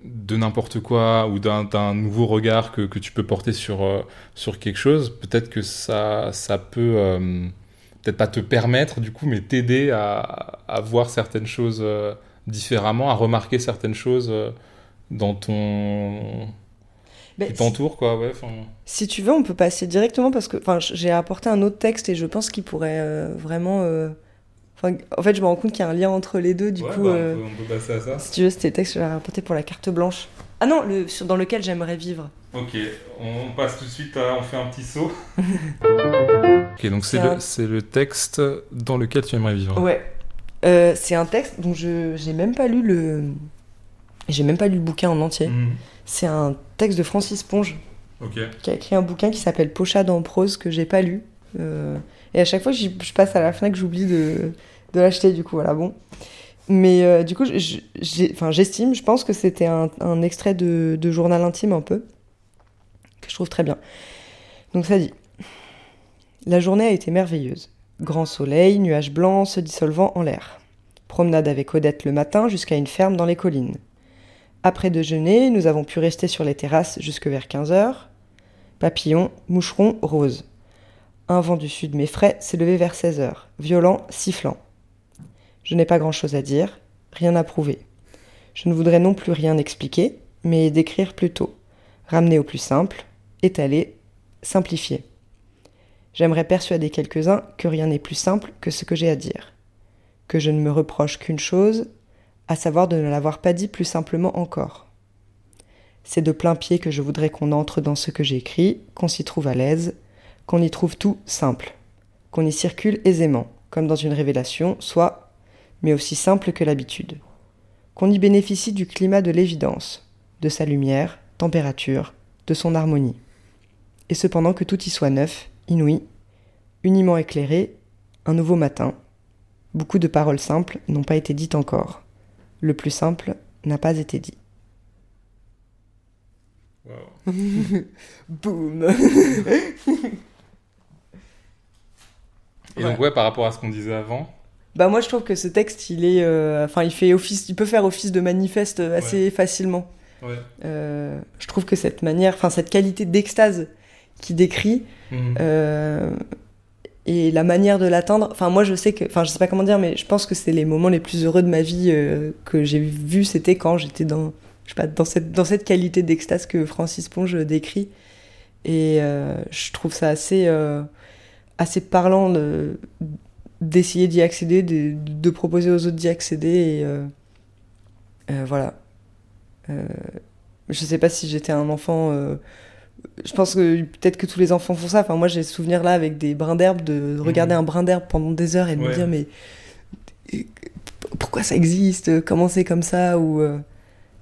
de n'importe quoi ou d'un nouveau regard que, tu peux porter sur, euh, sur quelque chose, peut-être que ça, ça peut, euh, peut-être pas te permettre du coup, mais t'aider à, à voir certaines choses différemment, à remarquer certaines choses dans ton... Mais qui t'entoure, quoi, ouais. Si tu veux, on peut passer directement parce que enfin, j'ai apporté un autre texte et je pense qu'il pourrait euh, vraiment. euh, enfin, en fait, je me rends compte qu'il y a un lien entre les deux. Du Ouais, coup, bah, euh, on, peut, on peut passer à ça. si tu veux, c'était le texte que j'ai apporté pour la carte blanche. Ah non, le, sur- dans lequel j'aimerais vivre. Ok, on passe tout de suite à... On fait un petit saut. ok, donc c'est le, un- c'est le texte dans lequel tu aimerais vivre. Ouais. Euh, c'est un texte dont je j'ai même pas lu le. J'ai même pas lu le bouquin en entier. Mhm. C'est un texte de Francis Ponge qui a écrit un bouquin qui s'appelle Pochade en prose que j'ai pas lu. Euh, et à chaque fois je passe à la Fnac, j'oublie de, de l'acheter, du coup, voilà, bon. Mais euh, du coup, j'estime, je pense que c'était un, un extrait de, de journal intime un peu, que je trouve très bien. Donc ça dit La journée a été merveilleuse. Grand soleil, nuages blancs se dissolvant en l'air. Promenade avec Odette le matin jusqu'à une ferme dans les collines. Après déjeuner, nous avons pu rester sur les terrasses jusque vers 15 heures. Papillon, moucheron, rose. Un vent du sud m'effraie s'est levé vers 16 heures, violent, sifflant. Je n'ai pas grand-chose à dire, rien à prouver. Je ne voudrais non plus rien expliquer, mais décrire plutôt. Ramener au plus simple, étaler, simplifier. J'aimerais persuader quelques-uns que rien n'est plus simple que ce que j'ai à dire. Que je ne me reproche qu'une chose, à savoir de ne l'avoir pas dit plus simplement encore. C'est de plein pied que je voudrais qu'on entre dans ce que j'ai écrit, qu'on s'y trouve à l'aise, qu'on y trouve tout simple, qu'on y circule aisément, comme dans une révélation, soit, mais aussi simple que l'habitude. Qu'on y bénéficie du climat de l'évidence, de sa lumière, température, de son harmonie. Et cependant que tout y soit neuf, inouï, uniment éclairé, un nouveau matin. Beaucoup de paroles simples n'ont pas été dites encore. Le plus simple n'a pas été dit. Wow. Boum Et donc, ouais, par rapport à ce qu'on disait avant, Bah moi je trouve que ce texte il est, euh, enfin il fait office, il peut faire office de manifeste assez facilement. ouais. Euh, je trouve que cette manière, enfin cette qualité d'extase qui décrit Mhm. euh, et la manière de l'atteindre. Enfin moi je sais que, enfin je sais pas comment dire, mais je pense que c'est les moments les plus heureux de ma vie euh, que j'ai vu, c'était quand j'étais dans, je sais pas, dans cette dans cette qualité d'extase que Francis Ponge décrit. Et euh, je trouve ça assez euh, assez parlant de d'essayer d'y accéder, de, de proposer aux autres d'y accéder et voilà. Je sais pas si j'étais un enfant. Je pense que peut-être que tous les enfants font ça. Enfin, moi, j'ai ce souvenir là avec des brins d'herbe, de regarder Mhm. un brin d'herbe pendant des heures et de me dire, mais pourquoi ça existe? Comment c'est comme ça? Ou, euh,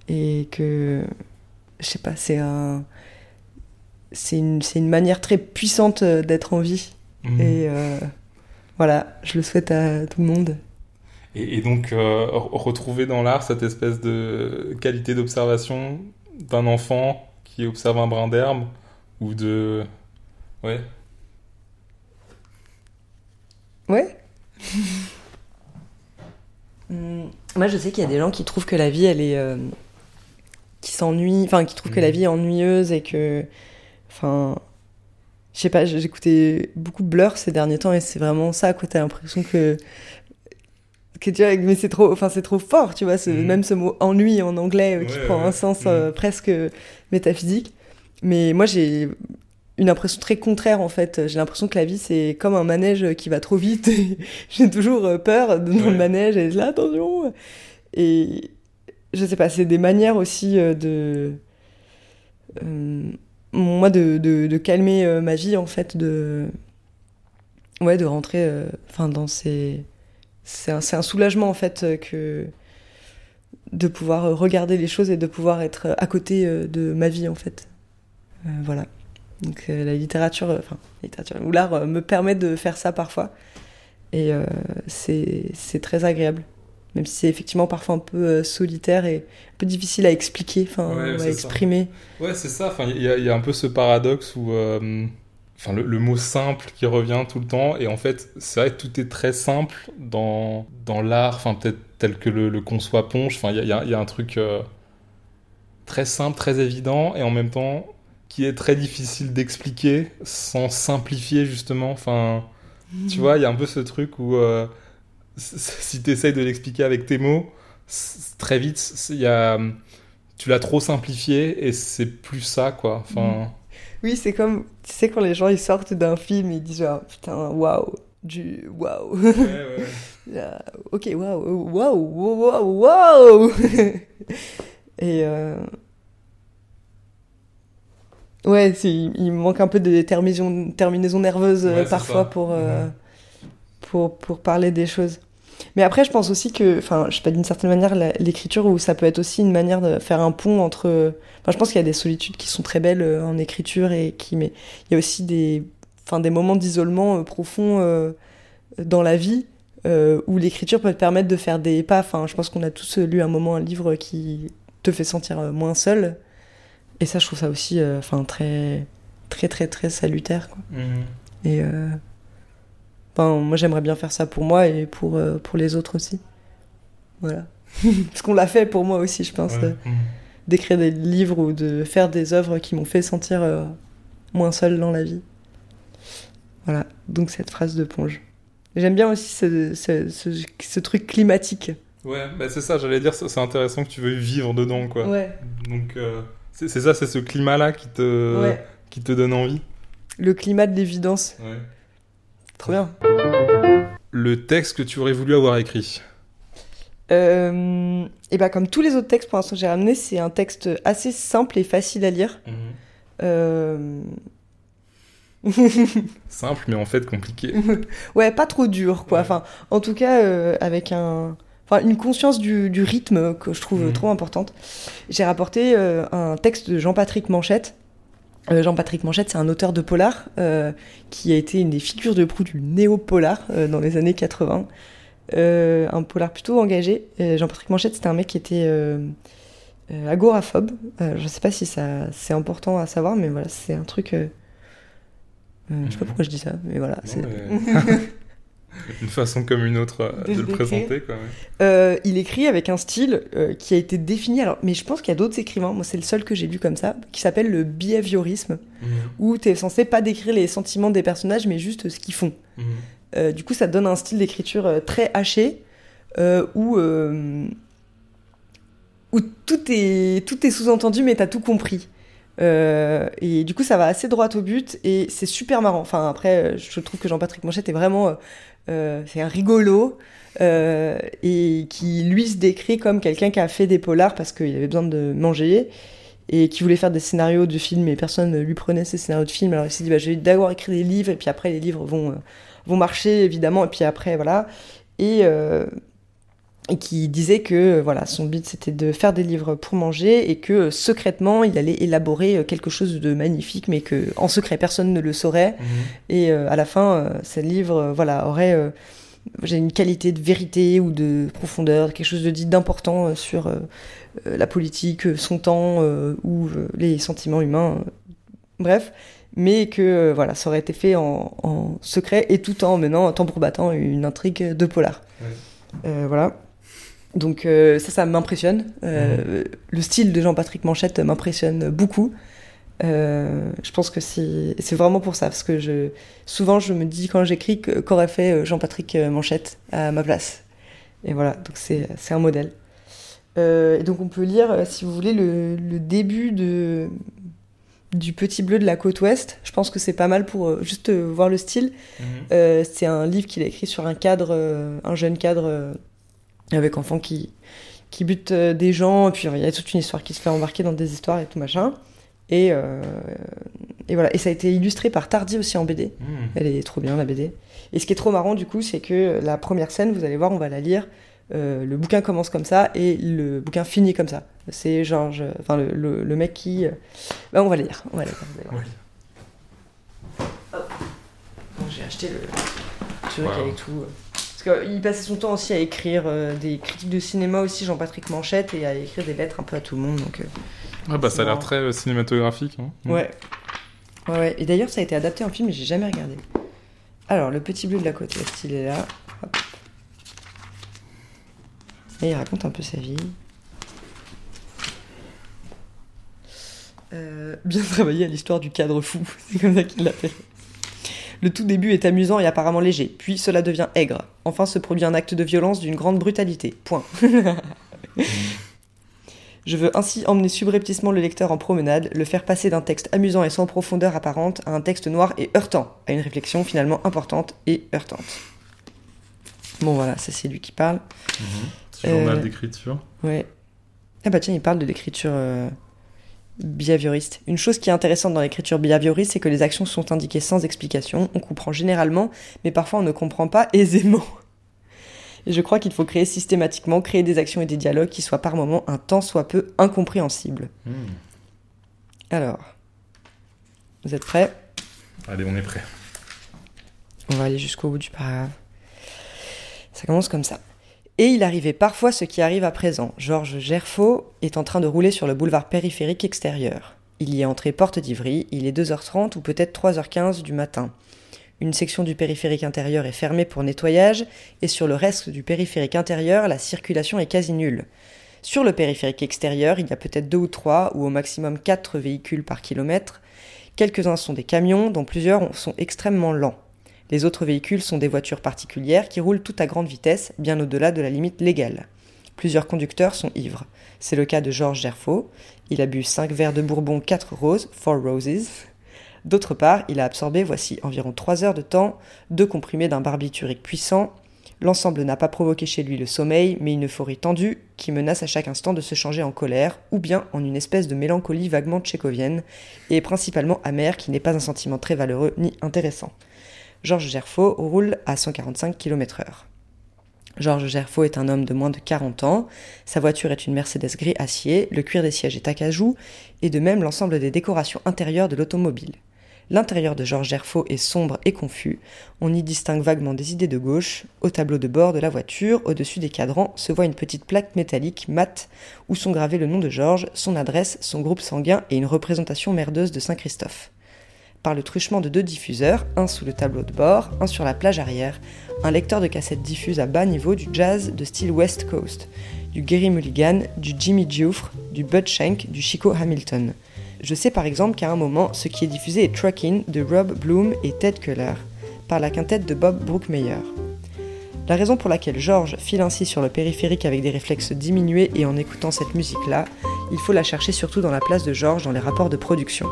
Et que. Je sais pas, c'est un. C'est une, une manière très puissante euh, d'être en vie. Mhm. Et euh, voilà, je le souhaite à tout le monde. Et, et donc, euh, re- retrouver dans l'art cette espèce de qualité d'observation d'un enfant qui observe un brin d'herbe ou de. Ouais. Ouais. Hmm, Moi, je sais qu'il y a des gens qui trouvent que la vie, elle est. euh, qui s'ennuient, enfin, qui trouvent que la Mhm. vie est ennuyeuse et que. Enfin. Je sais pas, j'ai écouté beaucoup Blur ces derniers temps et c'est vraiment ça, quoi. T'as l'impression que. que tu vois, mais c'est trop, enfin c'est trop fort, tu vois, ce, Mhm. même ce mot ennui en anglais euh, qui Ouais, prend ouais. un sens euh, presque métaphysique. Mais moi j'ai une impression très contraire en fait. J'ai l'impression que la vie c'est comme un manège qui va trop vite. j'ai toujours euh, peur de- dans Ouais. le manège et là attention. Et je sais pas, c'est des manières aussi euh, de euh, moi de, de, de calmer ma vie en fait de ouais de rentrer euh, enfin dans ces c'est un, un soulagement en fait que de pouvoir regarder les choses et de pouvoir être à côté de ma vie en fait voilà donc euh, la littérature euh, enfin la littérature ou l'art euh, me permet de faire ça parfois et euh, c'est très agréable même si c'est effectivement parfois un peu euh, solitaire et un peu difficile à expliquer enfin Ouais, à c'est ça. exprimer Ouais, c'est ça. Enfin, il y, a- il y a un peu ce paradoxe où, euh, enfin, le, le mot simple qui revient tout le temps. Et en fait, c'est vrai que tout est très simple dans, dans l'art, enfin, peut-être tel que le, le conçoit Ponche. Enfin, il y a, y a- y a un truc euh, très simple, très évident, et en même temps qui est très difficile d'expliquer sans simplifier, justement. Enfin, tu vois, il y a un peu ce truc où euh, si tu essayes de l'expliquer avec tes mots, très vite, s- il y a, tu l'as trop simplifié et c'est plus ça, quoi. Enfin, Oui, c'est comme, tu sais, quand les gens ils sortent d'un film ils disent genre, putain, waouh, du waouh. Ok, waouh, waouh, waouh, waouh. et euh... ouais, il me manque un peu de terminaison, terminaison nerveuse euh, Ouais, parfois pour, euh, pour, pour parler des choses. Mais après, je pense aussi que, enfin, je sais pas, d'une certaine manière, l'écriture, où ça peut être aussi une manière de faire un pont entre. Enfin, je pense qu'il y a des solitudes qui sont très belles euh, en écriture et qui. Mais il y a aussi des, enfin, des moments d'isolement profond dans la vie euh, où l'écriture peut te permettre de faire des pas. Enfin, je pense qu'on a tous lu un moment un livre qui te fait sentir moins seul. Et ça, je trouve ça aussi, euh, enfin, très, très, très, très salutaire. Quoi. Mhm. Et euh, enfin, moi, j'aimerais bien faire ça pour moi et pour, euh, pour les autres aussi. Voilà. Parce qu'on l'a fait pour moi aussi, je pense, Ouais. Mhm. d'écrire des livres ou de faire des œuvres qui m'ont fait sentir euh, moins seul dans la vie. Voilà, donc cette phrase de Ponge. J'aime bien aussi ce, ce, ce- ce truc climatique. Ouais, bah, c'est ça, j'allais dire, c'est intéressant que tu veuilles vivre dedans, quoi. Ouais, Donc, euh, c'est ça, c'est ce climat-là qui te, ouais. qui te donne envie. Le climat de l'évidence. Ouais. Trop bien. Le texte que tu aurais voulu avoir écrit. Euh, et bah, comme tous les autres textes pour l'instant que j'ai ramenés, c'est un texte assez simple et facile à lire. Euh, Simple, mais en fait compliqué. ouais, pas trop dur, quoi. Ouais. Enfin, en tout cas, euh, avec un, enfin, une conscience du, du rythme que je trouve Mhm. trop importante. J'ai rapporté euh, un texte de Jean-Patrick Manchette. Euh, Jean-Patrick Manchette, c'est un auteur de polar euh, qui a été une des figures de proue du néo-polar dans les années 80. Euh, un polar plutôt engagé. Jean-Patrick Manchette, c'était un mec qui était agoraphobe. Je sais pas si ça c'est important à savoir, mais voilà, c'est un truc. euh, je sais pas Mhm. pourquoi je dis ça, mais voilà. C'est- une façon comme une autre euh, De de, le décrire. présenter, quoi. ouais. Euh, il écrit avec un style euh, qui a été défini. Alors, mais je pense qu'il y a d'autres écrivains. Moi, c'est le seul que j'ai lu comme ça, qui s'appelle le behaviorisme, où tu es censé pas décrire les sentiments des personnages, mais juste ce qu'ils font. Mhm. Du coup, ça donne un style d'écriture très haché, où où tout est tout est sous-entendu, mais t'as tout compris. Euh, et du coup, ça va assez droit au but et c'est super marrant. Enfin, après, je trouve que Jean-Patrick Manchette est vraiment c'est un rigolo euh, et qui lui se décrit comme quelqu'un qui a fait des polars parce qu'il avait besoin de manger et qui voulait faire des scénarios de films et personne ne lui prenait ces scénarios de films. Alors il s'est dit bah, je d'abord écrire des livres et puis après les livres vont euh, vont marcher évidemment et puis après voilà euh, et qui disait que euh, voilà son but c'était de faire des livres pour manger et que euh, secrètement il allait élaborer euh, quelque chose de magnifique mais que en secret personne ne le saurait Mhm. et euh, à la fin euh, ce livre euh, voilà aurait euh, j'ai une qualité de vérité ou de profondeur quelque chose de dit d'important sur la politique son temps ou les sentiments humains bref mais que voilà ça aurait été fait en, en secret et tout en menant en tambour battant une intrigue de polar Ouais. Voilà donc euh, ça ça m'impressionne Euh, le style de Jean-Patrick Manchette m'impressionne beaucoup euh, je pense que c'est c'est vraiment pour ça parce que je souvent je me dis quand j'écris que- qu'aurait fait Jean-Patrick Manchette à ma place Et voilà, donc c'est un modèle. Et donc on peut lire, si vous voulez, le, le, début de, du Petit Bleu de la côte ouest. Je pense que c'est pas mal pour juste voir le style. Mhm. c'est un livre qu'il a écrit sur un cadre, un jeune cadre avec enfant qui, qui bute des gens. Et puis il y a toute une histoire qui se fait embarquer dans des histoires et tout machin. Et, et voilà. Et ça a été illustré par Tardy aussi en BD. Mhm. Elle est trop bien la BD. Et ce qui est trop marrant du coup, c'est que la première scène, vous allez voir, on va la lire. Euh, le bouquin commence comme ça et le bouquin finit comme ça. C'est Georges, enfin le, le, mec qui. Euh, bah, on va lire. On va lire. J'ai acheté le truc avec tout. Euh. Parce qu'il passait son temps aussi à écrire des critiques de cinéma aussi, Jean-Patrick Manchette, et à écrire des lettres un peu à tout le monde. Donc, ouais, bah ça a l'air très cinématographique. Hein. Ouais. ouais. Ouais, Et d'ailleurs, ça a été adapté en film, mais j'ai jamais regardé. Alors, le petit bleu de la côte est il est là. Et il raconte un peu sa vie. Euh, bien travaillé à l'histoire du cadre fou, c'est comme ça qu'il l'appelle. Le tout début est amusant et apparemment léger, puis cela devient aigre. Enfin se produit un acte de violence d'une grande brutalité. Point. Je veux ainsi emmener subrepticement le lecteur en promenade, le faire passer d'un texte amusant et sans profondeur apparente à un texte noir et heurtant, à une réflexion finalement importante et heurtante. Bon voilà, ça c'est lui qui parle. Mhm. Journal euh, d'écriture. Ouais. Ah bah tiens, il parle de l'écriture euh, behavioriste. Une chose qui est intéressante dans l'écriture behavioriste, c'est que les actions sont indiquées sans explication. On comprend généralement, mais parfois on ne comprend pas aisément. Et je crois qu'il faut créer systématiquement, créer des actions et des dialogues qui soient par moments un tant soit peu incompréhensibles. Hmm. Alors, vous êtes prêts? Allez, on est prêts. On va aller jusqu'au bout du paragraphe. Ça commence comme ça. Et il arrivait parfois ce qui arrive à présent. Georges Gerfaux est en train de rouler sur le boulevard périphérique extérieur. Il y est entré porte d'Ivry, il est 2h30 ou peut-être 3h15 du matin. Une section du périphérique intérieur est fermée pour nettoyage, et sur le reste du périphérique intérieur, la circulation est quasi nulle. Sur le périphérique extérieur, il y a peut-être deux ou trois, ou au maximum quatre véhicules par kilomètre. Quelques-uns sont des camions, dont plusieurs sont extrêmement lents. Les autres véhicules sont des voitures particulières qui roulent tout à grande vitesse, bien au-delà de la limite légale. Plusieurs conducteurs sont ivres. C'est le cas de Georges Gerfaux. Il a bu 5 verres de bourbon 4 roses, 4 roses. D'autre part, il a absorbé, voici environ 3 heures de temps, deux comprimés d'un barbiturique puissant. L'ensemble n'a pas provoqué chez lui le sommeil, mais une euphorie tendue qui menace à chaque instant de se changer en colère, ou bien en une espèce de mélancolie vaguement tchécovienne, et principalement amère qui n'est pas un sentiment très valeureux ni intéressant. Georges Gerfaux roule à 145 km/h. Georges Gerfaux est un homme de moins de 40 ans. Sa voiture est une Mercedes gris acier, le cuir des sièges est acajou, et de même l'ensemble des décorations intérieures de l'automobile. L'intérieur de Georges Gerfaux est sombre et confus. On y distingue vaguement des idées de gauche. Au tableau de bord de la voiture, au-dessus des cadrans, se voit une petite plaque métallique mate où sont gravés le nom de Georges, son adresse, son groupe sanguin et une représentation merdeuse de Saint-Christophe par le truchement de deux diffuseurs, un sous le tableau de bord, un sur la plage arrière, un lecteur de cassette diffuse à bas niveau du jazz de style West Coast, du Gary Mulligan, du Jimmy Dufresne, du Bud Shank, du Chico Hamilton. Je sais par exemple qu'à un moment, ce qui est diffusé est Truckin' de Rob Bloom et Ted Keller, par la quintette de Bob Brookmeyer. La raison pour laquelle George file ainsi sur le périphérique avec des réflexes diminués et en écoutant cette musique-là, il faut la chercher surtout dans la place de George dans les rapports de production.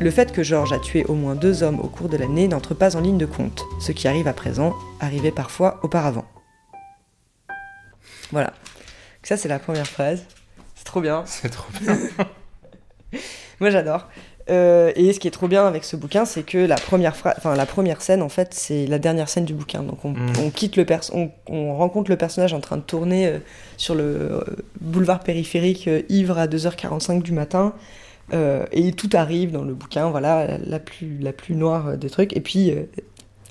Le fait que Georges a tué au moins deux hommes au cours de l'année n'entre pas en ligne de compte. Ce qui arrive à présent arrivait parfois auparavant. Voilà. Ça, c'est la première phrase. C'est trop bien. C'est trop bien. Moi, j'adore. Euh, et ce qui est trop bien avec ce bouquin, c'est que la première, enfin, la première scène, en fait, c'est la dernière scène du bouquin. Donc, on, mm. quitte le on, rencontre le personnage en train de tourner euh, sur le euh, boulevard périphérique ivre à 2h45 du matin. Euh, et tout arrive dans le bouquin, voilà, la plus, la plus noire des trucs. Et puis, euh,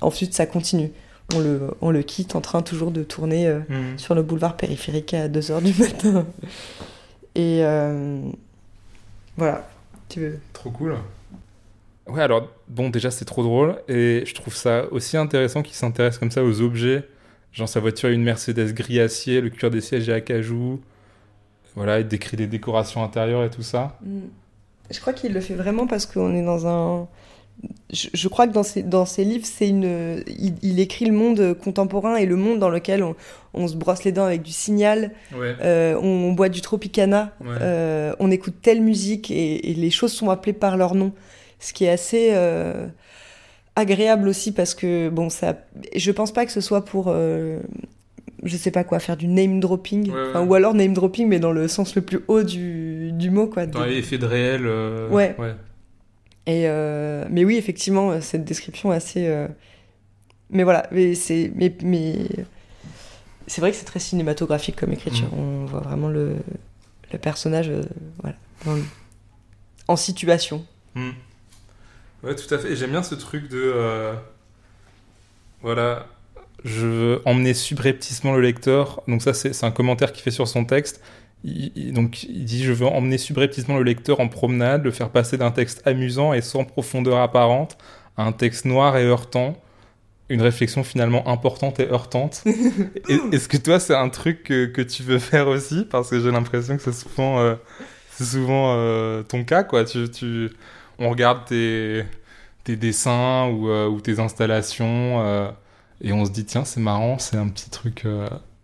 ensuite, ça continue. On le, on le quitte en train toujours de tourner euh, mhm. sur le boulevard périphérique à 2h du matin. Et voilà, tu veux? Trop cool. Ouais, alors, bon, déjà, c'est trop drôle. Et je trouve ça aussi intéressant qu'il s'intéresse comme ça aux objets. Genre, sa voiture a une Mercedes gris acier, le cuir des sièges est acajou. Voilà, il décrit des décorations intérieures et tout ça. Mm. Je crois qu'il le fait vraiment parce qu'on est dans un je, crois que dans ses, dans ses livres, c'est une, il, écrit le monde contemporain et le monde dans lequel on, se brosse les dents avec du signal, euh, on, boit du Tropicana, euh, on écoute telle musique et, les choses sont appelées par leur nom. Ce qui est assez euh, agréable aussi parce que, bon, ça, je pense pas que ce soit pour, je sais pas quoi, faire du name dropping, ou alors name dropping, mais dans le sens le plus haut du, du mot, quoi. Dans l'effet de réel. ouais. Et euh, mais oui, effectivement, cette description assez. Euh, mais voilà, mais c'est mais, mais... c'est vrai que c'est très cinématographique comme écriture. Mm. On voit vraiment le, le personnage, euh, voilà, en situation. Mm. Ouais, tout à fait. J'aime bien ce truc de voilà, je veux emmener subrepticement le lecteur. Donc ça, c'est un commentaire qu'il fait sur son texte donc il dit je veux emmener subrepticement le lecteur en promenade, le faire passer d'un texte amusant et sans profondeur apparente à un texte noir et heurtant, une réflexion finalement importante et heurtante. Est-ce que toi c'est un truc que, tu veux faire aussi? Parce que j'ai l'impression que c'est souvent, euh, souvent euh, ton cas quoi. Tu, tu, on regarde tes, tes dessins ou, euh, ou tes installations et on se dit tiens c'est marrant, c'est un petit truc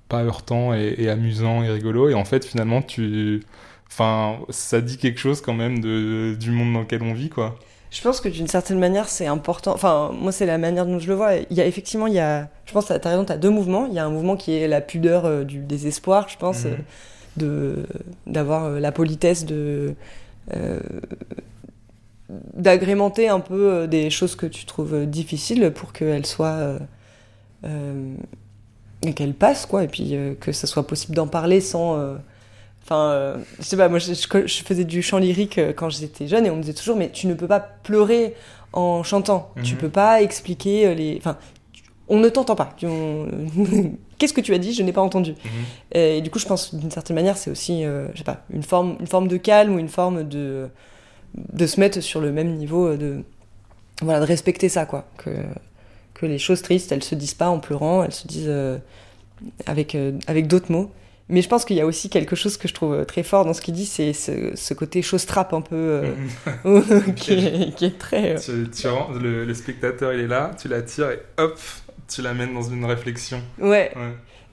pas heurtant et, amusant et rigolo. Et en fait, finalement, tu. Enfin, ça dit quelque chose quand même de, du monde dans lequel on vit, quoi. Je pense que d'une certaine manière, c'est important. Enfin, moi, c'est la manière dont je le vois. Il y a effectivement, il y a. Je pense, t'as raison, t'as deux mouvements. Il y a un mouvement qui est la pudeur euh, du désespoir, je pense, mhm. euh, de d'avoir euh, la politesse de. d'agrémenter un peu des choses que tu trouves difficiles pour qu'elles soient qu'elle passe, quoi, et puis euh, que ça soit possible d'en parler sans. Euh, enfin, euh, je sais pas, moi je, je, faisais du chant lyrique quand j'étais jeune et on me disait toujours, mais tu ne peux pas pleurer en chantant. Tu mhm. peux pas expliquer les. Enfin, on ne t'entend pas. Qu'est-ce que tu as dit? Je n'ai pas entendu. Mhm. Et, du coup, je pense d'une certaine manière, c'est aussi, je sais pas, une forme, une forme de calme ou une forme de de se mettre sur le même niveau de voilà de respecter ça quoi que que les choses tristes, elles se disent pas en pleurant, elles se disent euh, avec, euh, avec d'autres mots. Mais je pense qu'il y a aussi quelque chose que je trouve très fort dans ce qu'il dit, c'est ce, côté chose trappe un peu euh, qui, est, très. Tu, le, spectateur il est là, tu l'attires et hop, tu l'amènes dans une réflexion. Ouais.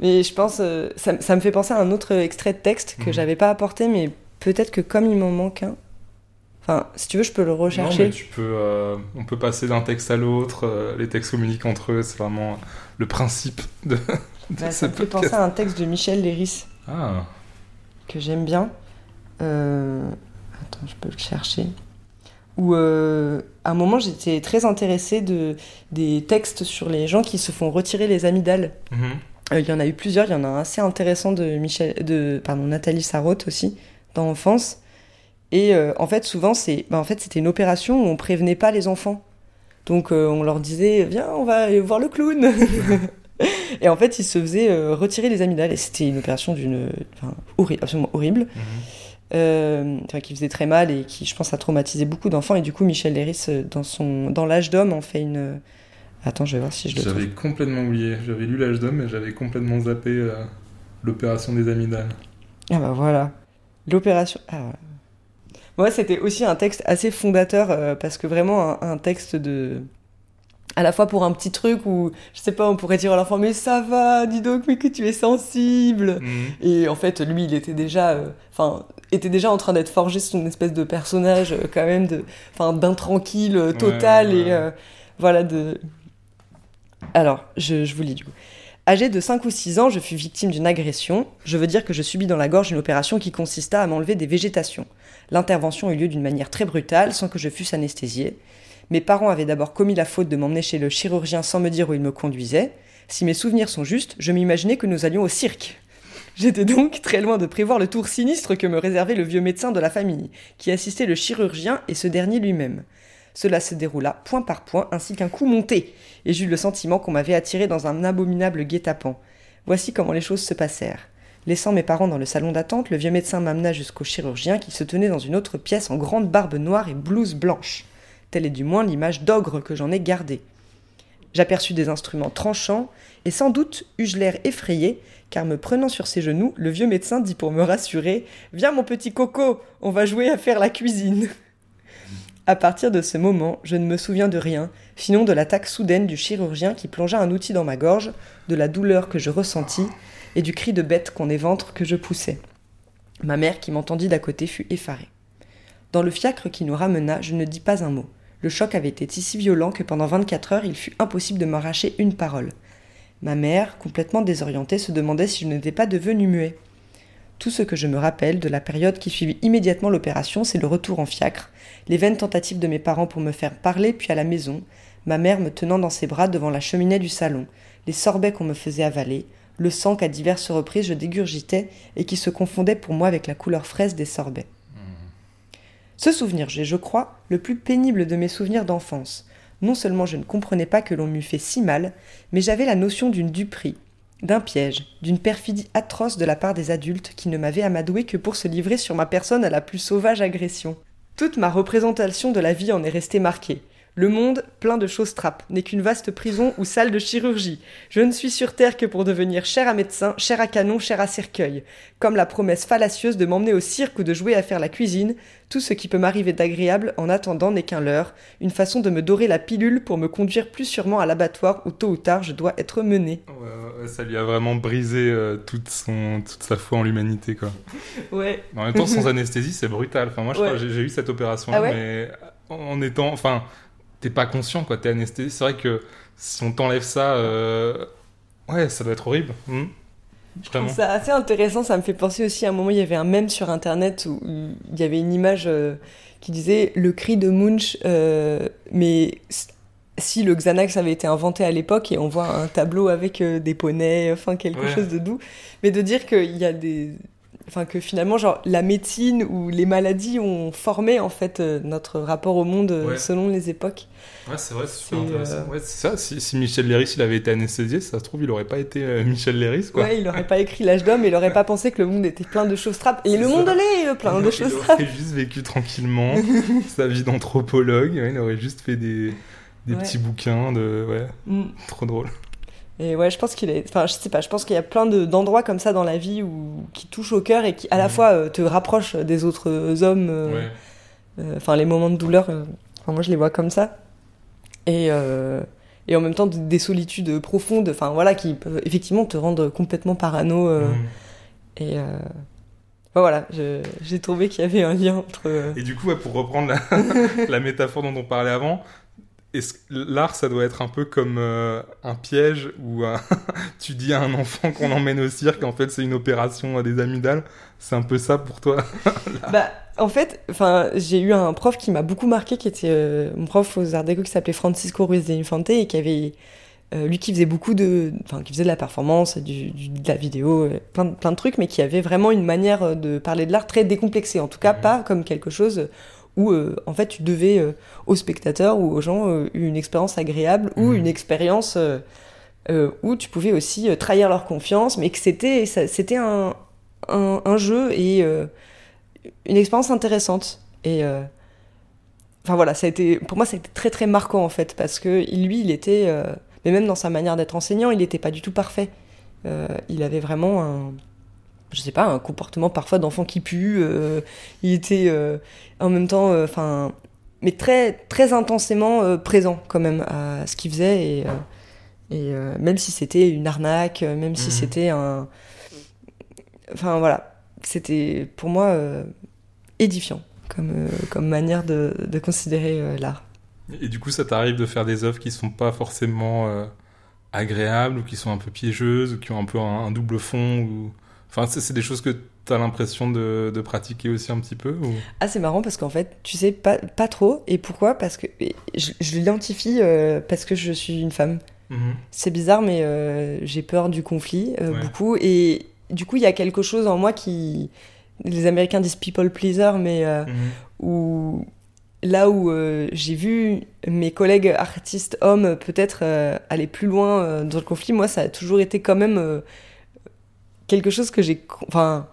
Mais je pense, ça, ça, me fait penser à un autre extrait de texte que mhm. j'avais pas apporté, mais peut-être que comme il m'en manque un, Enfin, si tu veux, je peux le rechercher. Non, mais tu peux, euh, on peut passer d'un texte à l'autre. Euh, les textes communiquent entre eux. C'est vraiment le principe de. Bah, ça me fait penser à un texte de Michel Léris. Ah. Que j'aime bien. Euh, attends, je peux le chercher. Où à un moment, j'étais très intéressée de des textes sur les gens qui se font retirer les amygdales. Mhm. Il y en a eu plusieurs. Il y en a un assez intéressant de Michel, de pardon Nathalie Sarraute aussi dans Enfance et euh, en fait, souvent, c'est, bah, en fait, c'était une opération où on prévenait pas les enfants. Donc, euh, on leur disait, viens, on va aller voir le clown. et en fait, ils se faisaient euh, retirer les amygdales. Et c'était une opération d'une, horrible, absolument horrible. Mhm. qui faisait très mal et qui, je pense, a traumatisé beaucoup d'enfants. Et du coup, Michel Léris, dans son, dans l'âge d'homme, en fait une. Attends, je vais voir si je le J'avais complètement oublié. J'avais lu l'âge d'homme, mais j'avais complètement zappé l'opération des amygdales. Ah bah voilà. L'opération. Ah, moi, c'était aussi un texte assez fondateur euh, parce que vraiment un, texte de à la fois pour un petit truc où je sais pas on pourrait dire à l'enfant mais ça va dis donc mais que tu es sensible. Mhm. et en fait lui il était déjà euh, enfin était déjà en train d'être forgé son espèce de personnage euh, quand même de enfin d'intranquille total et voilà de alors je, je vous lis du coup Âgé de 5 ou 6 ans, je fus victime d'une agression. Je veux dire que je subis dans la gorge une opération qui consista à m'enlever des végétations. L'intervention eut lieu d'une manière très brutale, sans que je fusse anesthésié. Mes parents avaient d'abord commis la faute de m'emmener chez le chirurgien sans me dire où il me conduisait. Si mes souvenirs sont justes, je m'imaginais que nous allions au cirque. J'étais donc très loin de prévoir le tour sinistre que me réservait le vieux médecin de la famille, qui assistait le chirurgien et ce dernier lui-même. Cela se déroula point par point ainsi qu'un coup monté, et j'eus le sentiment qu'on m'avait attiré dans un abominable guet-apens. Voici comment les choses se passèrent. Laissant mes parents dans le salon d'attente, le vieux médecin m'amena jusqu'au chirurgien qui se tenait dans une autre pièce en grande barbe noire et blouse blanche. Telle est du moins l'image d'ogre que j'en ai gardée. J'aperçus des instruments tranchants, et sans doute eus-je l'air effrayé, car me prenant sur ses genoux, le vieux médecin dit pour me rassurer Viens mon petit coco, on va jouer à faire la cuisine. À partir de ce moment, je ne me souviens de rien, sinon de l'attaque soudaine du chirurgien qui plongea un outil dans ma gorge, de la douleur que je ressentis et du cri de bête qu'on éventre que je poussais. Ma mère, qui m'entendit d'à côté, fut effarée. Dans le fiacre qui nous ramena, je ne dis pas un mot. Le choc avait été si violent que pendant 24 heures, il fut impossible de m'arracher une parole. Ma mère, complètement désorientée, se demandait si je n'étais pas devenu muet. Tout ce que je me rappelle de la période qui suivit immédiatement l'opération, c'est le retour en fiacre, les vaines tentatives de mes parents pour me faire parler, puis à la maison, ma mère me tenant dans ses bras devant la cheminée du salon, les sorbets qu'on me faisait avaler, le sang qu'à diverses reprises je dégurgitais et qui se confondait pour moi avec la couleur fraise des sorbets. Ce souvenir, j'ai, je crois, le plus pénible de mes souvenirs d'enfance. Non seulement je ne comprenais pas que l'on m'eût fait si mal, mais j'avais la notion d'une duperie, d'un piège, d'une perfidie atroce de la part des adultes qui ne m'avaient amadoué que pour se livrer sur ma personne à la plus sauvage agression. Toute ma représentation de la vie en est restée marquée. Le monde, plein de choses trappes, n'est qu'une vaste prison ou salle de chirurgie. Je ne suis sur terre que pour devenir cher à médecin, cher à canon, cher à cercueil. Comme la promesse fallacieuse de m'emmener au cirque ou de jouer à faire la cuisine, tout ce qui peut m'arriver d'agréable en attendant n'est qu'un leurre, une façon de me dorer la pilule pour me conduire plus sûrement à l'abattoir où tôt ou tard je dois être mené. Ouais, ça lui a vraiment brisé euh, toute, son, toute sa foi en l'humanité, quoi. Ouais. En même temps, sans anesthésie, c'est brutal. Enfin, moi, Ouais. j'ai eu cette opération, Ah ouais mais en étant, enfin, t'es pas conscient, quoi. T'es anesthésié. C'est vrai que si on t'enlève ça, euh, ouais, ça doit être horrible. Vraiment. C'est assez intéressant, ça me fait penser aussi à un moment, il y avait un mème sur internet où il y avait une image euh, qui disait le cri de Munch, euh, mais si le Xanax avait été inventé à l'époque et on voit un tableau avec euh, des poneys, enfin quelque Ouais. chose de doux, mais de dire qu'il y a des. Enfin, que finalement, genre, la médecine ou les maladies ont formé en fait euh, notre rapport au monde euh, Ouais. selon les époques. Ouais, c'est vrai, c'est super intéressant. euh, Ouais, c'est ça. Si, si Michel Léris il avait été anesthésié, ça se trouve, il aurait pas été euh, Michel Léris, quoi. Ouais, il aurait pas écrit l'âge d'homme, il aurait pas pensé que le monde était plein de choses trappes. Et le ça. monde l'est plein de il choses aurait trappes. juste vécu tranquillement sa vie d'anthropologue. ouais, il aurait juste fait des, des petits bouquins de. Ouais, Mm. trop drôle. Et ouais, je pense qu'il est. Enfin, je sais pas, je pense qu'il y a plein de- d'endroits comme ça dans la vie où... qui touchent au cœur et qui, à la Mhm. fois, euh, te rapprochent des autres hommes. euh, Ouais. euh, Enfin, les moments de douleur, enfin, moi je les vois comme ça. Et, et en même temps, des solitudes profondes, enfin voilà, qui peuvent effectivement te rendre complètement parano. Mm. Et. enfin, voilà, j'ai trouvé qu'il y avait un lien entre. Et du coup, ouais, pour reprendre la, la métaphore dont on parlait avant, l'art, ça doit être un peu comme euh, un piège où euh, tu dis à un enfant qu'on emmène au cirque, en fait, c'est une opération à des amygdales? C'est un peu ça pour toi? Bah, en fait, enfin, j'ai eu un prof qui m'a beaucoup marqué, qui était euh, mon prof aux Arts Déco, qui s'appelait Francisco Ruiz de Infante, et qui avait, euh, lui, qui faisait beaucoup de, enfin, qui faisait de la performance, du, du- de la vidéo, euh, plein, de- plein de trucs, mais qui avait vraiment une manière euh, de parler de l'art très décomplexée. En tout cas, Mhm. pas comme quelque chose où, euh, en fait, tu devais euh, aux spectateurs ou aux gens euh, une expérience agréable ou Mhm. une expérience où tu pouvais aussi trahir leur confiance, mais que c'était, c'était un, un, un jeu et une expérience intéressante. Et enfin voilà, ça a été, pour moi, ça a été très très marquant en fait, parce que lui, il était, mais même dans sa manière d'être enseignant, il n'était pas du tout parfait. Il avait vraiment un, je sais pas, un comportement parfois d'enfant qui pue. euh, il était euh, en même temps, euh, enfin, mais très très intensément euh, présent quand même à ce qu'il faisait et. euh, et euh, même si c'était une arnaque, même si Mhm. c'était un. Enfin voilà, c'était pour moi euh, édifiant comme, euh, comme manière de, de considérer euh, l'art. Et du coup, ça t'arrive de faire des œuvres qui sont pas forcément euh, agréables ou qui sont un peu piégeuses ou qui ont un peu un, un double fond ou... Enfin, c'est des choses que t'as l'impression de, de pratiquer aussi un petit peu ou... Ah, c'est marrant parce qu'en fait, tu sais, pas, pas trop. Et pourquoi? Parce que je, je l'identifie euh, parce que je suis une femme. Mhm. C'est bizarre, mais euh, j'ai peur du conflit, euh, Ouais. beaucoup. Et du coup, il y a quelque chose en moi qui. Les Américains disent people pleaser, mais Mhm. où là où euh, j'ai vu mes collègues artistes hommes peut-être euh, aller plus loin euh, dans le conflit, moi ça a toujours été quand même quelque chose que j'ai, enfin,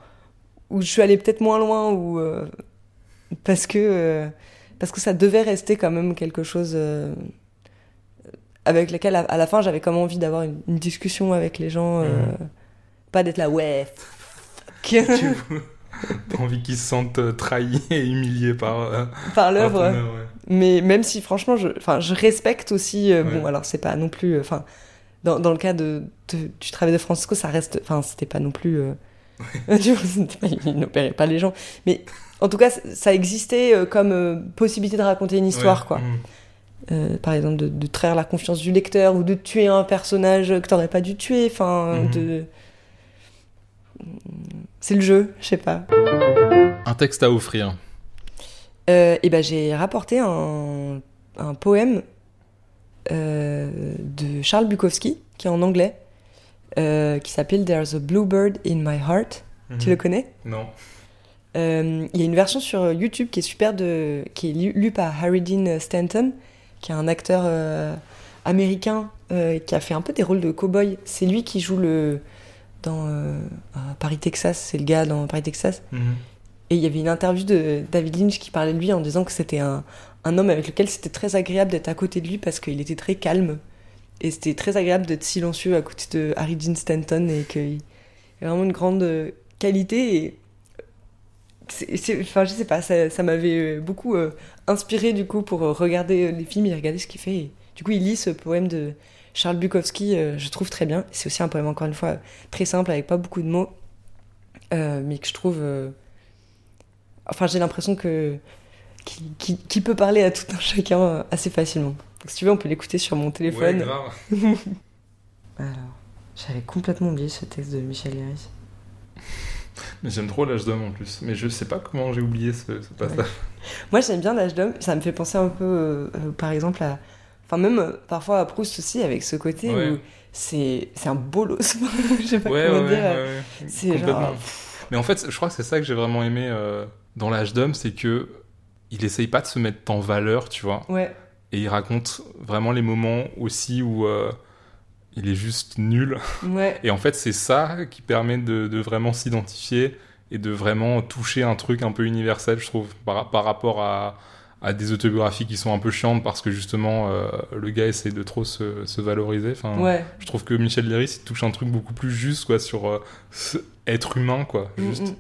où je suis allée peut-être moins loin ou euh, parce que euh, parce que ça devait rester quand même quelque chose euh, avec lequel à, à la fin j'avais comme envie d'avoir une, une discussion avec les gens, pas d'être là ouais. fuck. T'as envie qu'ils se sentent trahis et humiliés par, Par l'œuvre. œuvre, ouais. Mais même si, franchement, je, enfin, je respecte aussi. Ouais. Bon, alors, c'est pas non plus. Enfin, dans, dans le cas de, de- du travail de Francisco, ça reste. Enfin, c'était pas non plus. euh, il n'opérait pas les gens. Mais en tout cas, ça- existait euh, comme euh, possibilité de raconter une histoire, Ouais. quoi. Mm. Euh, par exemple, de, de trahir la confiance du lecteur ou de tuer un personnage que t'aurais pas dû tuer. Enfin, Mhm. de. C'est le jeu, je sais pas. Un texte à offrir. Et ben j'ai rapporté un, un poème de Charles Bukowski, qui est en anglais, euh, qui s'appelle There's a Bluebird in My Heart. Tu Mhm. le connais? Non. Euh, Il y a une version sur YouTube qui est super, de, qui est lue lue par Harry Dean Stanton, qui est un acteur euh, américain euh, qui a fait un peu des rôles de cow-boy. C'est lui qui joue le dans euh, Paris Texas, c'est le gars dans Paris Texas. Mhm. Et il y avait une interview de David Lynch qui parlait de lui en disant que c'était un, un homme avec lequel c'était très agréable d'être à côté de lui parce qu'il était très calme. Et c'était très agréable d'être silencieux à côté de Harry Dean Stanton et qu'il a vraiment une grande euh, qualité. Et c'est- enfin, je sais pas, ça, ça m'avait euh, beaucoup euh, inspiré du coup pour euh, regarder euh, les films et regarder ce qu'il fait. Et du coup, il lit ce poème de Charles Bukowski, euh, je trouve très bien. C'est aussi un poème, encore une fois, très simple avec pas beaucoup de mots, euh, mais que je trouve. euh, Enfin, j'ai l'impression que qui, qui- qui peut parler à tout un chacun euh, assez facilement. Donc, si tu veux, on peut l'écouter sur mon Ouais, téléphone. grave. Alors, j'avais complètement oublié ce texte de Michel Léris. Mais j'aime trop l'âge d'homme en plus. Mais je sais pas comment j'ai oublié ce, ce passage. Moi, j'aime bien l'âge d'homme. Ça me fait penser un peu, euh, euh, par exemple, à. Enfin, même euh, parfois à Proust aussi, avec ce côté Ouais. où c'est c'est un bolos. je sais pas Ouais, comment ouais, dire. ouais, ouais. C'est genre. Mais en fait, je crois que c'est ça que j'ai vraiment aimé dans l'âge d'homme, c'est que il essaye pas de se mettre en valeur, tu vois. Ouais, Et il raconte vraiment les moments aussi où euh, il est juste nul. ouais. Et en fait, c'est ça qui permet de, de vraiment s'identifier et de vraiment toucher un truc un peu universel, je trouve, par, par rapport à, à des autobiographies qui sont un peu chiantes parce que justement, euh, le gars essaie de trop se, se valoriser. Enfin, Ouais. Je trouve que Michel Léris, il touche un truc beaucoup plus juste, quoi, sur euh, être humain, quoi. Mm, Juste. mm.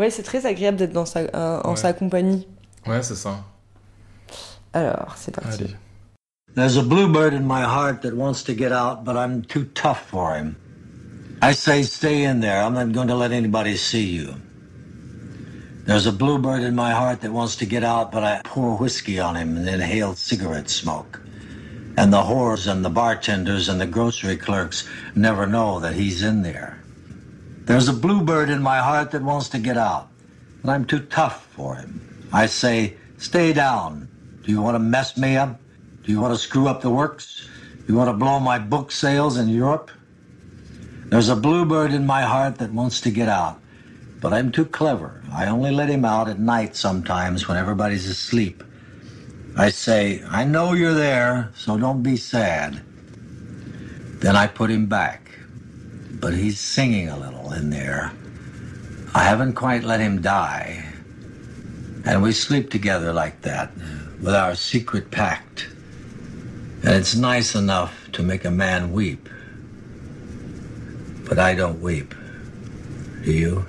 Ouais, c'est très agréable d'être dans sa, euh, en Ouais. sa compagnie. Ouais, c'est ça. Alors, c'est parti. Allez. There's a bluebird in my heart that wants to get out, but I'm too tough for him. I say, stay in there. I'm not going to let anybody see you. There's a bluebird in my heart that wants to get out, but I pour whiskey on him and inhale cigarette smoke. And the whores and the bartenders and the grocery clerks never know that he's in there. There's a bluebird in my heart that wants to get out, but I'm too tough for him. I say, stay down. Do you want to mess me up? Do you want to screw up the works? You want to blow my book sales in Europe? There's a bluebird in my heart that wants to get out, but I'm too clever. I only let him out at night sometimes when everybody's asleep. I say, I know you're there, so don't be sad. Then I put him back, but he's singing a little in there. I haven't quite let him die. And we sleep together like that, with our secret pact. And it's nice enough to make a man weep. But I don't weep. Do you?